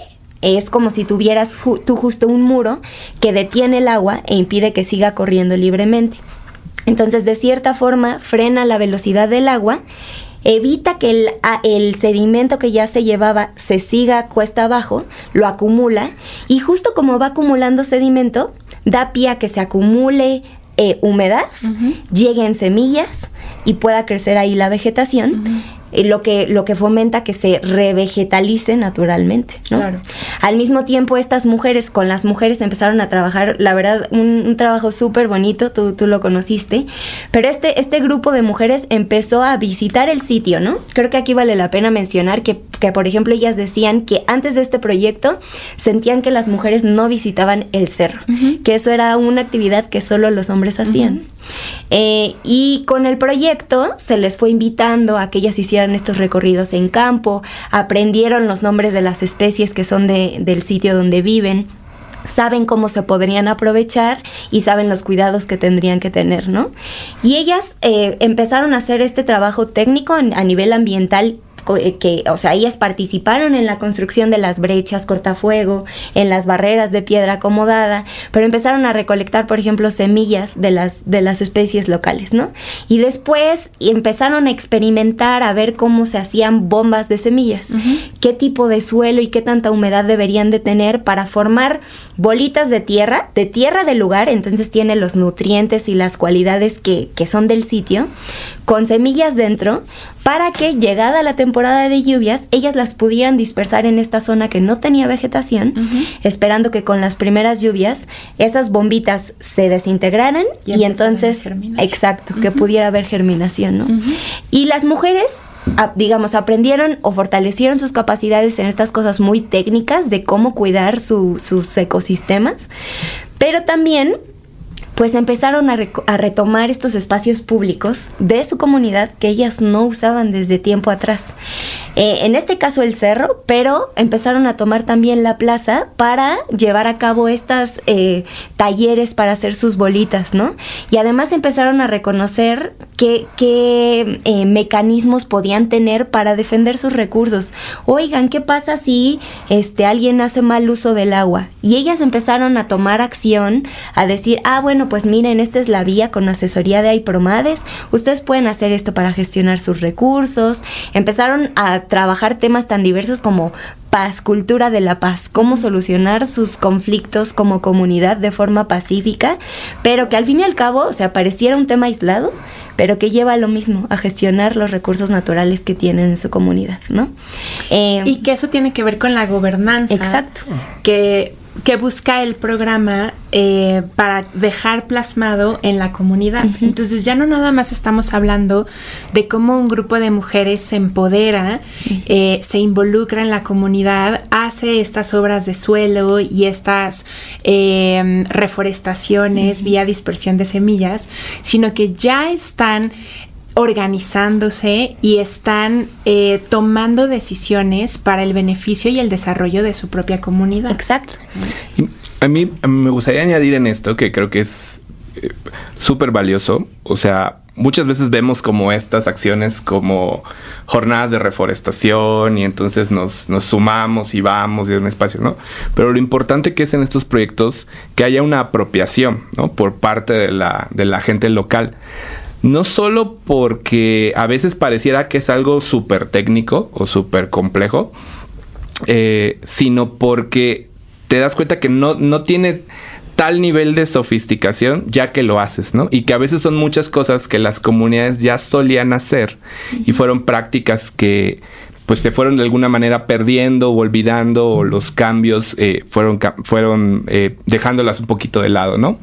es como si tuvieras tú justo un muro que detiene el agua e impide que siga corriendo libremente. Entonces, de cierta forma, frena la velocidad del agua, evita que el, el, sedimento que ya se llevaba se siga cuesta abajo, lo acumula, y justo como va acumulando sedimento, da pie a que se acumule eh, humedad, llegue en semillas y pueda crecer ahí la vegetación lo, que, lo que fomenta que se revegetalice naturalmente. Claro. Al mismo tiempo, estas mujeres, con las mujeres empezaron a trabajar, la verdad, un, trabajo súper bonito, tú, tú lo conociste, pero este, este grupo de mujeres empezó a visitar el sitio, ¿no? Creo que aquí vale la pena mencionar que, que, por ejemplo, ellas decían que antes de este proyecto sentían que las mujeres no visitaban el cerro, que eso era una actividad que solo los hombres hacían. Eh, y con el proyecto se les fue invitando a que ellas hicieran estos recorridos en campo, aprendieron los nombres de las especies que son de, del sitio donde viven saben cómo se podrían aprovechar y saben los cuidados que tendrían que tener, ¿no? Y ellas eh, empezaron a hacer este trabajo técnico a nivel ambiental que, o sea, ellas participaron en la construcción de las brechas cortafuego, en las barreras de piedra acomodada, pero empezaron a recolectar, por ejemplo, semillas de las, de las especies locales, ¿no? Y después empezaron a experimentar a ver cómo se hacían bombas de semillas, qué tipo de suelo y qué tanta humedad deberían de tener para formar bolitas de tierra, de tierra del lugar, entonces tiene los nutrientes y las cualidades que, que son del sitio, con semillas dentro, para que llegada la temporada de lluvias, ellas las pudieran dispersar en esta zona que no tenía vegetación, esperando que con las primeras lluvias esas bombitas se desintegraran y, entonces, exacto, que pudiera haber germinación, ¿no? Y las mujeres digamos, aprendieron o fortalecieron sus capacidades en estas cosas muy técnicas de cómo cuidar sus ecosistemas, pero también pues empezaron a, retomar estos espacios públicos de su comunidad que ellas no usaban desde tiempo atrás. Eh, en este caso el cerro, pero empezaron a tomar también la plaza para llevar a cabo estas eh, talleres para hacer sus bolitas, ¿no? Y además empezaron a reconocer qué, qué eh, mecanismos podían tener para defender sus recursos. Oigan, ¿qué pasa si este, alguien hace mal uso del agua? Y ellas empezaron a tomar acción, a decir, ah, bueno, pues miren, esta es la vía con asesoría de AIPROMADES. Ustedes pueden hacer esto para gestionar sus recursos. Empezaron a trabajar temas tan diversos como paz, cultura de la paz, cómo solucionar sus conflictos como comunidad de forma pacífica, pero que al fin y al cabo, o sea, pareciera un tema aislado, pero que lleva a lo mismo, a gestionar los recursos naturales que tienen en su comunidad, ¿no? Eh, y que eso tiene que ver con la gobernanza. Exacto. Que que busca el programa eh, para dejar plasmado en la comunidad. Entonces ya no nada más estamos hablando de cómo un grupo de mujeres se empodera, eh, se involucra en la comunidad, hace estas obras de suelo y estas em, reforestaciones vía dispersión de semillas, sino que ya están organizándose y están eh, tomando decisiones para el beneficio y el desarrollo de su propia comunidad. Exacto. a mí, me gustaría añadir en esto que creo que es eh, súper valioso. O sea, muchas veces vemos como estas acciones como jornadas de reforestación y entonces nos, nos sumamos y vamos de un espacio, ¿no? Pero lo importante que es en estos proyectos que haya una apropiación, ¿no? Por parte de la, de la gente local. No solo porque a veces pareciera que es algo súper técnico o súper complejo, eh, sino porque te das cuenta que no, no tiene tal nivel de sofisticación ya que lo haces, ¿no? Y que a veces son muchas cosas que las comunidades ya solían hacer y fueron prácticas que pues se fueron de alguna manera perdiendo o olvidando o los cambios eh, fueron, fueron eh, dejándolas un poquito de lado, ¿no?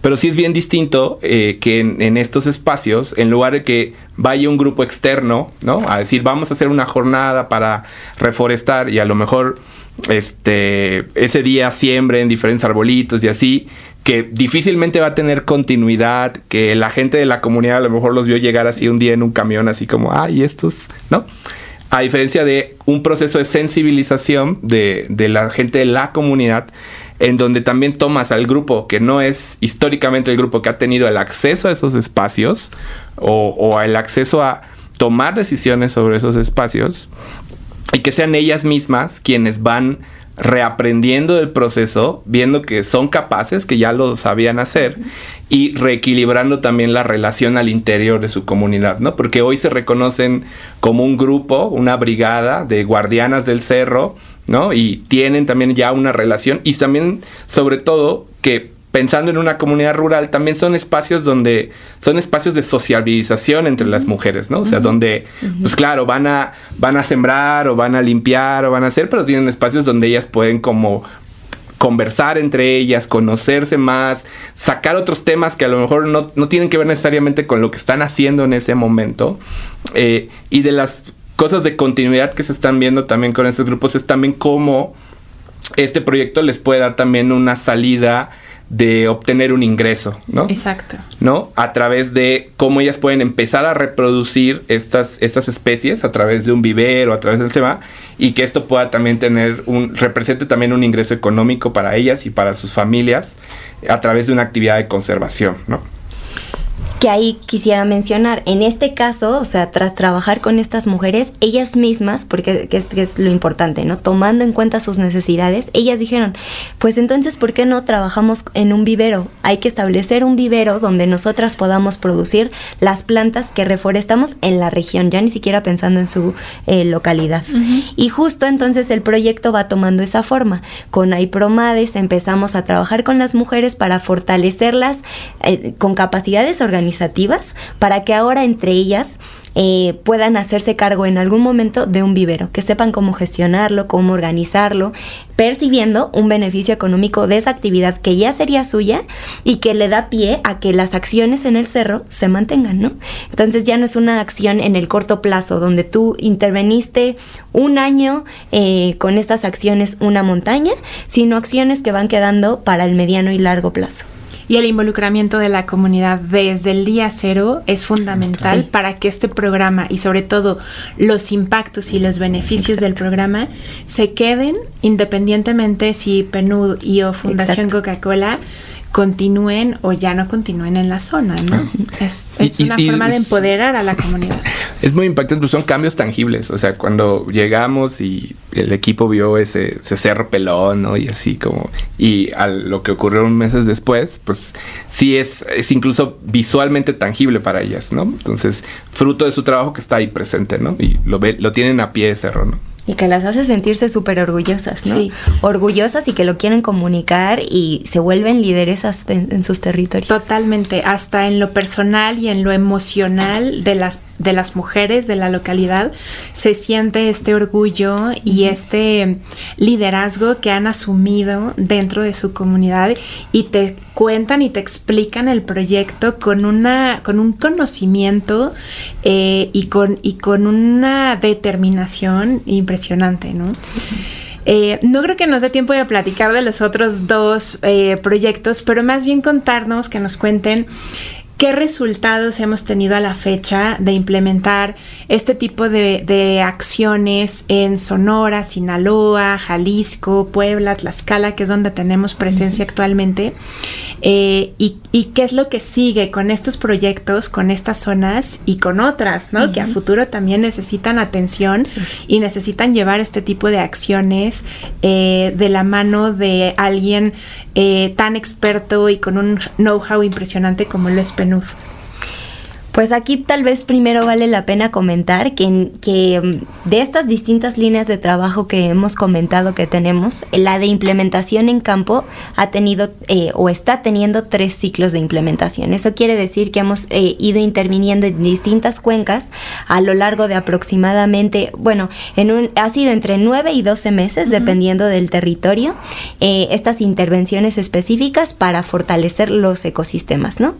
Pero sí es bien distinto eh, que en, estos espacios, en lugar de que vaya un grupo externo, ¿no? A decir, vamos a hacer una jornada para reforestar y a lo mejor este, ese día siembren diferentes arbolitos y así, que difícilmente va a tener continuidad, que la gente de la comunidad a lo mejor los vio llegar así un día en un camión, así como, ay, estos, ¿no? A diferencia de un proceso de sensibilización de, la gente de la comunidad, en donde también tomas al grupo que no es históricamente el grupo que ha tenido el acceso a esos espacios o, o el acceso a tomar decisiones sobre esos espacios y que sean ellas mismas quienes van reaprendiendo el proceso, viendo que son capaces, que ya lo sabían hacer, y reequilibrando también la relación al interior de su comunidad, ¿no? Porque hoy se reconocen como un grupo, una brigada de guardianas del cerro, ¿no? Y tienen también ya una relación, y también, sobre todo, que pensando en una comunidad rural, también son espacios donde son espacios de socialización entre las mujeres, ¿no? O sea, donde, pues claro, van a, van a sembrar o van a limpiar o van a hacer, pero tienen espacios donde ellas pueden como conversar entre ellas, conocerse más, sacar otros temas que a lo mejor no, tienen que ver necesariamente con lo que están haciendo en ese momento. Eh, y de las cosas de continuidad que se están viendo también con estos grupos es también cómo este proyecto les puede dar también una salida de obtener un ingreso, ¿no? Exacto. ¿No? A través de cómo ellas pueden empezar a reproducir estas, estas especies a través de un vivero, a través del tema, y que esto pueda también tener un, represente también un ingreso económico para ellas y para sus familias a través de una actividad de conservación, ¿no? Que ahí quisiera mencionar. En este caso, o sea, tras trabajar con estas mujeres, ellas mismas, porque es, es, lo importante, ¿no? Tomando en cuenta sus necesidades, ellas dijeron, pues entonces, ¿por qué no trabajamos en un vivero? Hay que establecer un vivero donde nosotras podamos producir las plantas que reforestamos en la región, ya ni siquiera pensando en su eh, localidad. Y justo entonces el proyecto va tomando esa forma. Con AIPROMADES empezamos a trabajar con las mujeres para fortalecerlas eh, con capacidades organizativas para que ahora entre ellas eh, puedan hacerse cargo en algún momento de un vivero, que sepan cómo gestionarlo, cómo organizarlo, percibiendo un beneficio económico de esa actividad que ya sería suya y que le da pie a que las acciones en el cerro se mantengan, ¿no? Entonces ya no es una acción en el corto plazo donde tú interveniste un año eh, con estas acciones una montaña, sino acciones que van quedando para el mediano y largo plazo y el involucramiento de la comunidad desde el día cero es fundamental para que este programa y sobre todo los impactos y los beneficios del programa se queden independientemente si PNUD y o Fundación Coca-Cola continúen o ya no continúen en la zona, ¿no? Es, una forma de empoderar a la (laughs) comunidad. Es muy impactante, pues son cambios tangibles, o sea, cuando llegamos y el equipo vio ese, cerro pelón, ¿no? Y así como, y a lo que ocurrió meses después, pues sí es, es incluso visualmente tangible para ellas, ¿no? Entonces, fruto de su trabajo que está ahí presente, ¿no? Y lo, ve, lo tienen a pie de cerro, ¿no? Y que las hace sentirse súper orgullosas, ¿no? Sí. Orgullosas y que lo quieren comunicar y se vuelven lideresas en, sus territorios. Totalmente, hasta en lo personal y en lo emocional de las, de las mujeres de la localidad se siente este orgullo y este liderazgo que han asumido dentro de su comunidad y te cuentan y te explican el proyecto con, una, con un conocimiento eh, y, con, y con una determinación impresionante ¿no? Eh, no creo que nos dé tiempo de platicar de los otros dos eh, proyectos, pero más bien contarnos, que nos cuenten ¿Qué resultados hemos tenido a la fecha de implementar este tipo de, acciones en Sonora, Sinaloa, Jalisco, Puebla, Tlaxcala, que es donde tenemos presencia actualmente? Eh, y, qué es lo que sigue con estos proyectos, con estas zonas y con otras, ¿no? Que a futuro también necesitan atención y necesitan llevar este tipo de acciones eh, de la mano de alguien eh, tan experto y con un know-how impresionante como lo es PNUD? Pues aquí tal vez primero vale la pena comentar que, que mm, de estas distintas líneas de trabajo que hemos comentado que tenemos, la de implementación en campo ha tenido eh, o está teniendo tres ciclos de implementación. Eso quiere decir que hemos eh, ido interviniendo en distintas cuencas a lo largo de aproximadamente, bueno, en un, ha sido entre 9 y 12 meses, dependiendo del territorio, eh, estas intervenciones específicas para fortalecer los ecosistemas, ¿no?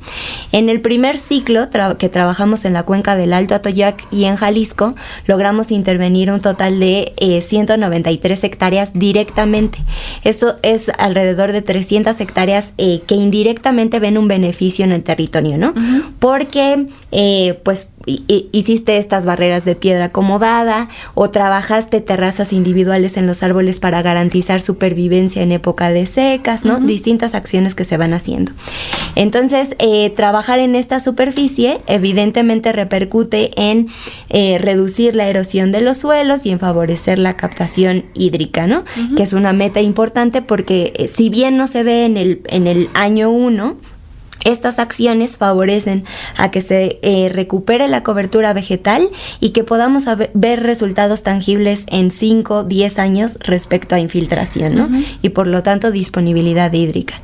En el primer ciclo, que trabajamos en la cuenca del Alto Atoyac y en Jalisco, logramos intervenir un total de 193 eh, hectáreas directamente. Eso es alrededor de 300 hectáreas eh, que indirectamente ven un beneficio en el territorio, ¿no? Porque, eh, pues, hiciste estas barreras de piedra acomodada o trabajaste terrazas individuales en los árboles para garantizar supervivencia en época de secas, ¿no? Distintas acciones que se van haciendo. Entonces, eh, trabajar en esta superficie evidentemente repercute en eh, reducir la erosión de los suelos y en favorecer la captación hídrica, ¿no? Que es una meta importante porque eh, si bien no se ve en el, en el año 1, estas acciones favorecen a que se eh, recupere la cobertura vegetal y que podamos ver resultados tangibles en 5, 10 años respecto a infiltración, ¿no? Y por lo tanto disponibilidad hídrica.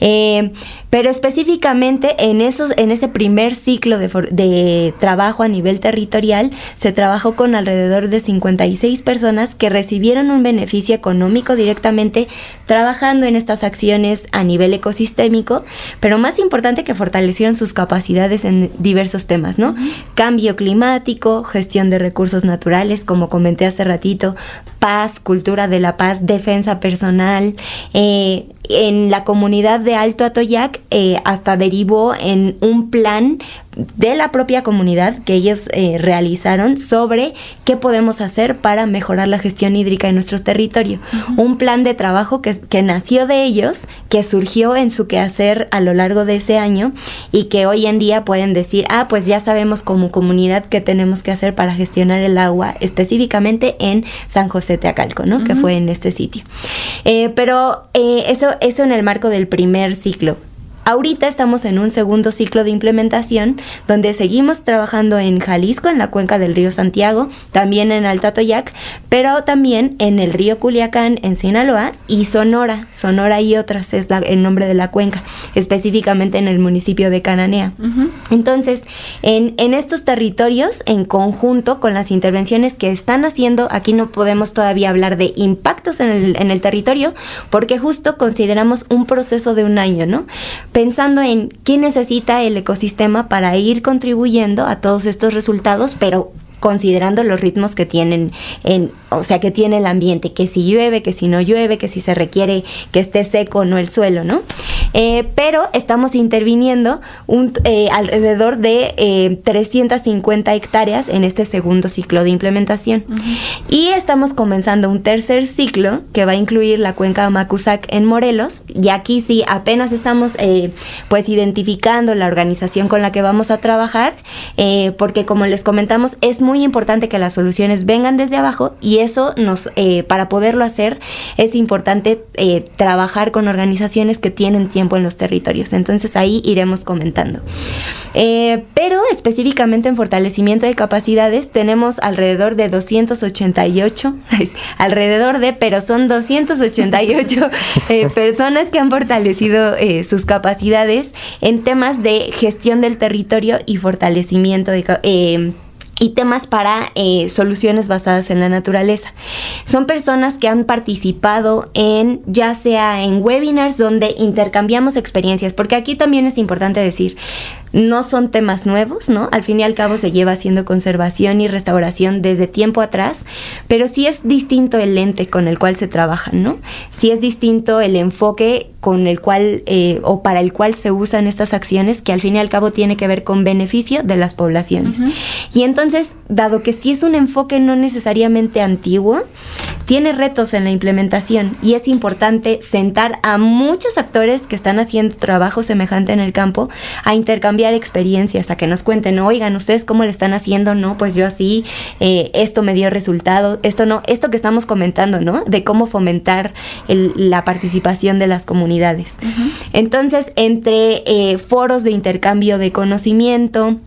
Eh, pero específicamente en, esos, en ese primer ciclo de, de, trabajo a nivel territorial, se trabajó con alrededor de 56 personas que recibieron un beneficio económico directamente trabajando en estas acciones a nivel ecosistémico, pero más importante que fortalecieron sus capacidades en diversos temas, ¿no? Cambio climático, gestión de recursos naturales, como comenté hace ratito, paz, cultura de la paz, defensa personal, eh, en la comunidad de Alto Atoyac eh, hasta derivó en un plan de la propia comunidad que ellos eh, realizaron sobre qué podemos hacer para mejorar la gestión hídrica en nuestro territorio. Un plan de trabajo que, que, nació de ellos, que surgió en su quehacer a lo largo de ese año y que hoy en día pueden decir, ah, pues ya sabemos como comunidad qué tenemos que hacer para gestionar el agua específicamente en San José Teacalco, ¿no? Que fue en este sitio. Eh, pero eh, eso, eso en el marco del primer ciclo. Ahorita estamos en un segundo ciclo de implementación donde seguimos trabajando en Jalisco, en la cuenca del río Santiago, también en Alto Atoyac, pero también en el río Culiacán, en Sinaloa y Sonora. Sonora y otras es el nombre de la cuenca, específicamente en el municipio de Cananea. Entonces, en, en estos territorios, en conjunto con las intervenciones que están haciendo, aquí no podemos todavía hablar de impactos en el, en el territorio, porque justo consideramos un proceso de un año, ¿no? Pensando en qué necesita el ecosistema para ir contribuyendo a todos estos resultados, pero considerando los ritmos que tienen en, o sea, que tiene el ambiente, que si llueve, que si no llueve, que si se requiere que esté seco o no el suelo, ¿no? Eh, pero estamos interviniendo un, eh, alrededor de 350 eh, hectáreas en este segundo ciclo de implementación. Y estamos comenzando un tercer ciclo que va a incluir la cuenca Macusac en Morelos. Y aquí sí, apenas estamos pues identificando la organización con la que vamos a trabajar, porque como les comentamos, es muy importante que las soluciones vengan desde abajo y eso nos, eh, para poderlo hacer, es importante eh, trabajar con organizaciones que tienen tiempo en los territorios. Entonces ahí iremos comentando. Eh, pero específicamente en fortalecimiento de capacidades tenemos alrededor de 288, (laughs) alrededor de, pero son 288 (laughs) personas que han fortalecido sus capacidades en temas de gestión del territorio y fortalecimiento de y temas para eh, soluciones basadas en la naturaleza. Son personas que han participado en, ya sea en webinars donde intercambiamos experiencias, porque aquí también es importante decir, no son temas nuevos, ¿no? Al fin y al cabo se lleva haciendo conservación y restauración desde tiempo atrás, pero sí es distinto el lente con el cual se trabaja, ¿no? Sí es distinto el enfoque con el cual eh, o para el cual se usan estas acciones que al fin y al cabo tiene que ver con beneficio de las poblaciones. Y entonces, dado que sí es un enfoque no necesariamente antiguo, tiene retos en la implementación y es importante sentar a muchos actores que están haciendo trabajo semejante en el campo a intercambiar experiencias, a que nos cuenten, oigan, ustedes cómo le están haciendo, no, pues yo así, eh, esto me dio resultado, esto no, esto que estamos comentando, ¿no? De cómo fomentar la participación de las comunidades. Entonces, entre eh, foros de intercambio de conocimiento,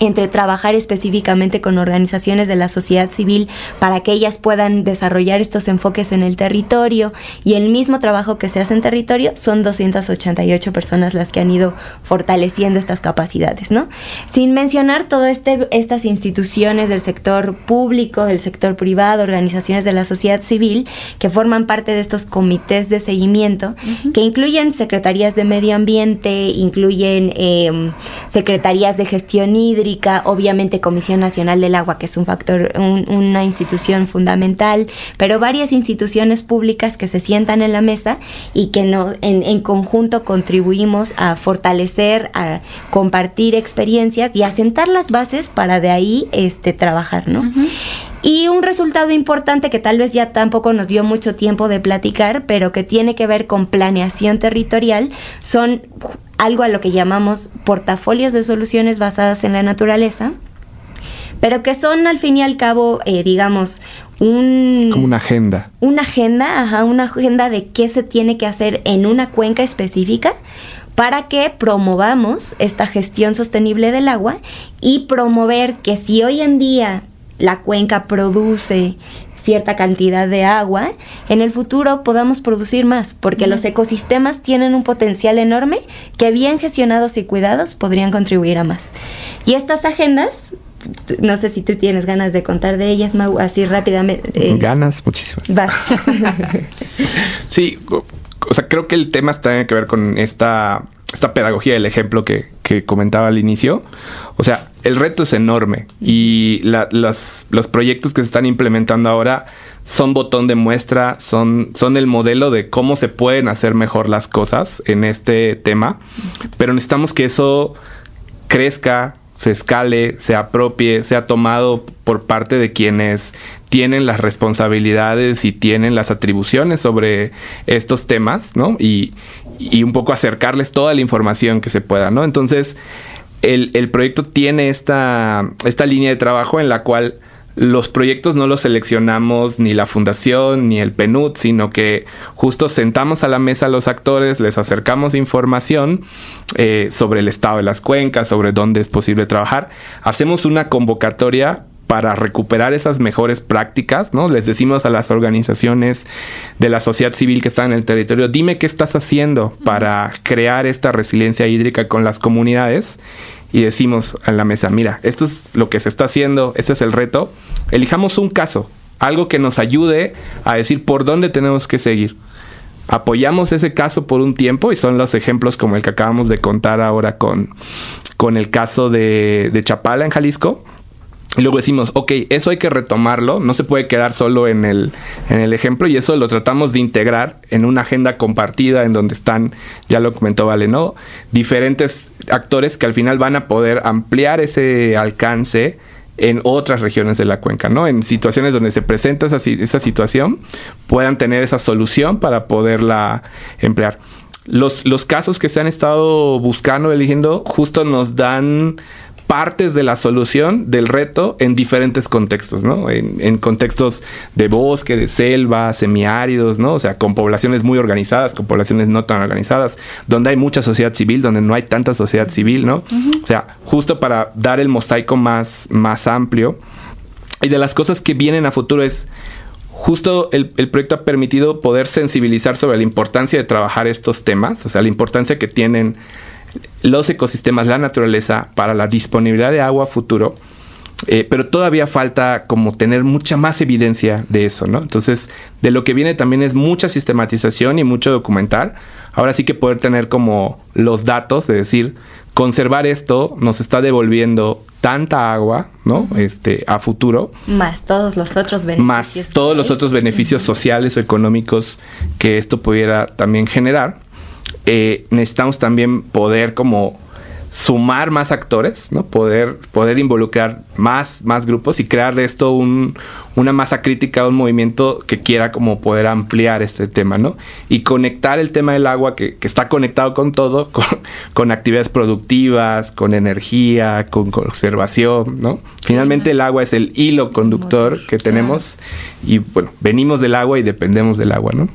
entre trabajar específicamente con organizaciones de la sociedad civil para que ellas puedan desarrollar estos enfoques en el territorio y el mismo trabajo que se hace en territorio son 288 personas las que han ido fortaleciendo estas capacidades, ¿no? Sin mencionar todas este, estas instituciones del sector público, del sector privado, organizaciones de la sociedad civil que forman parte de estos comités de seguimiento que incluyen secretarías de medio ambiente, incluyen em, secretarías de gestión hídrica, obviamente Comisión Nacional del Agua, que es un factor, una institución fundamental, pero varias instituciones públicas que se sientan en la mesa y que no, en, conjunto contribuimos a fortalecer, a compartir experiencias y a sentar las bases para de ahí este, trabajar, ¿no? Y un resultado importante que tal vez ya tampoco nos dio mucho tiempo de platicar, pero que tiene que ver con planeación territorial, son algo a lo que llamamos portafolios de soluciones basadas en la naturaleza, pero que son al fin y al cabo, eh, digamos, un... Como una agenda. Una agenda, ajá, una agenda de qué se tiene que hacer en una cuenca específica para que promovamos esta gestión sostenible del agua y promover que si hoy en día la cuenca produce cierta cantidad de agua, en el futuro podamos producir más, porque los ecosistemas tienen un potencial enorme que bien gestionados y cuidados podrían contribuir a más. Y estas agendas, no sé si tú tienes ganas de contar de ellas, Mau, así rápidamente. Eh, ganas, muchísimas. (laughs) sí, o sea, creo que el tema tiene que ver con esta esta pedagogía del ejemplo que, comentaba al inicio. O sea, el reto es enorme y los proyectos que se están implementando ahora son botón de muestra, son, son el modelo de cómo se pueden hacer mejor las cosas en este tema, pero necesitamos que eso crezca, se escale, se apropie, sea tomado por parte de quienes tienen las responsabilidades y tienen las atribuciones sobre estos temas, ¿no? Y, y un poco acercarles toda la información que se pueda, ¿no? Entonces, el, el, proyecto tiene esta, esta línea de trabajo en la cual los proyectos no los seleccionamos ni la fundación ni el PNUD, sino que justo sentamos a la mesa a los actores, les acercamos información eh, sobre el estado de las cuencas, sobre dónde es posible trabajar, hacemos una convocatoria para recuperar esas mejores prácticas, ¿no? Les decimos a las organizaciones de la sociedad civil que están en el territorio, dime qué estás haciendo para crear esta resiliencia hídrica con las comunidades y decimos a la mesa, mira, esto es lo que se está haciendo, este es el reto, elijamos un caso, algo que nos ayude a decir por dónde tenemos que seguir. Apoyamos ese caso por un tiempo y son los ejemplos como el que acabamos de contar ahora con, con el caso de, de Chapala en Jalisco y luego decimos, ok, eso hay que retomarlo, no se puede quedar solo en el, en el ejemplo y eso lo tratamos de integrar en una agenda compartida en donde están, ya lo comentó Vale, ¿no? Diferentes actores que al final van a poder ampliar ese alcance en otras regiones de la cuenca, ¿no? En situaciones donde se presenta esa, esa situación, puedan tener esa solución para poderla emplear. Los, los casos que se han estado buscando, eligiendo, justo nos dan partes de la solución del reto en diferentes contextos, ¿no? En, contextos de bosque, de selva, semiáridos, ¿no? O sea, con poblaciones muy organizadas, con poblaciones no tan organizadas, donde hay mucha sociedad civil, donde no hay tanta sociedad civil, ¿no? O sea, justo para dar el mosaico más, más amplio. Y de las cosas que vienen a futuro es justo el, el, proyecto ha permitido poder sensibilizar sobre la importancia de trabajar estos temas, o sea, la importancia que tienen los ecosistemas, la naturaleza, para la disponibilidad de agua futuro. Eh, pero todavía falta como tener mucha más evidencia de eso, ¿no? Entonces, de lo que viene también es mucha sistematización y mucho documentar. Ahora sí que poder tener como los datos de decir, conservar esto nos está devolviendo tanta agua, ¿no? Este, a futuro. Más todos los otros beneficios. Más todos los otros beneficios sociales o económicos que esto pudiera también generar. Eh, necesitamos también poder como sumar más actores, ¿no? Poder, poder involucrar más, más grupos y crear de esto un, una masa crítica, un movimiento que quiera como poder ampliar este tema, ¿no? Y conectar el tema del agua, que, está conectado con todo, (laughs) con, actividades productivas, con energía, con conservación, ¿no? Finalmente el agua es el hilo conductor que tenemos y bueno, venimos del agua y dependemos del agua, ¿no?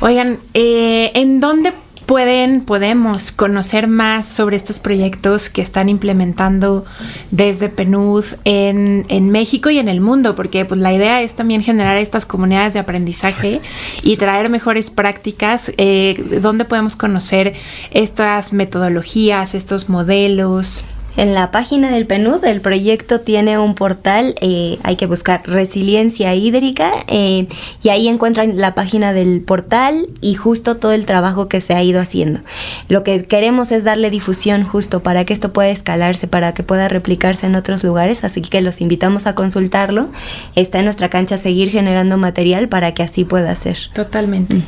Oigan, eh, ¿en dónde pueden, podemos conocer más sobre estos proyectos que están implementando desde PNUD en, en México y en el mundo? Porque pues, la idea es también generar estas comunidades de aprendizaje y traer mejores prácticas. Eh, ¿Dónde podemos conocer estas metodologías, estos modelos? En la página del PNUD el proyecto tiene un portal, eh, hay que buscar resiliencia hídrica eh, y ahí encuentran la página del portal y justo todo el trabajo que se ha ido haciendo. Lo que queremos es darle difusión justo para que esto pueda escalarse, para que pueda replicarse en otros lugares, así que los invitamos a consultarlo. Está en nuestra cancha seguir generando material para que así pueda ser. Totalmente.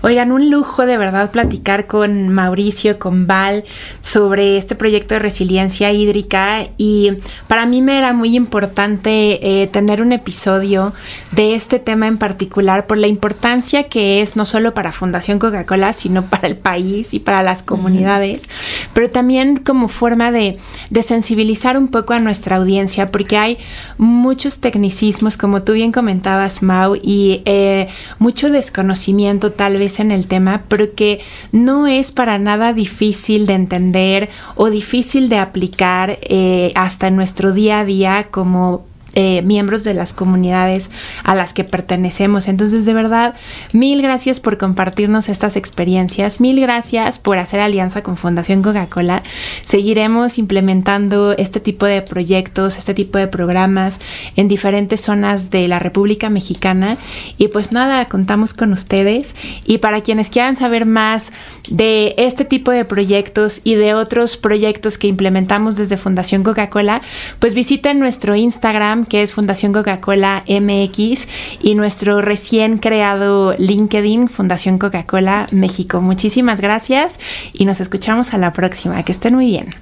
Oigan, un lujo de verdad platicar con Mauricio, con Val sobre este proyecto de resiliencia hídrica y para mí me era muy importante eh, tener un episodio de este tema en particular por la importancia que es no solo para Fundación Coca-Cola, sino para el país y para las comunidades, pero también como forma de, sensibilizar un poco a nuestra audiencia, porque hay muchos tecnicismos, como tú bien comentabas, Mau, y eh, mucho desconocimiento tal vez en el tema, pero que no es para nada difícil de entender o difícil de aplicar eh, hasta en nuestro día a día como eh, miembros de las comunidades a las que pertenecemos. Entonces, de verdad, mil gracias por compartirnos estas experiencias, mil gracias por hacer alianza con Fundación Coca-Cola. Seguiremos implementando este tipo de proyectos, este tipo de programas en diferentes zonas de la República Mexicana. Y pues nada, contamos con ustedes. Y para quienes quieran saber más de este tipo de proyectos y de otros proyectos que implementamos desde Fundación Coca-Cola, pues visiten nuestro Instagram que es Fundación Coca-Cola MX, y nuestro recién creado LinkedIn, Fundación Coca-Cola México. Muchísimas gracias y nos escuchamos a la próxima. Que estén muy bien.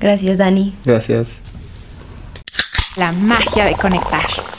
Gracias, Dani. Gracias. La magia de conectar.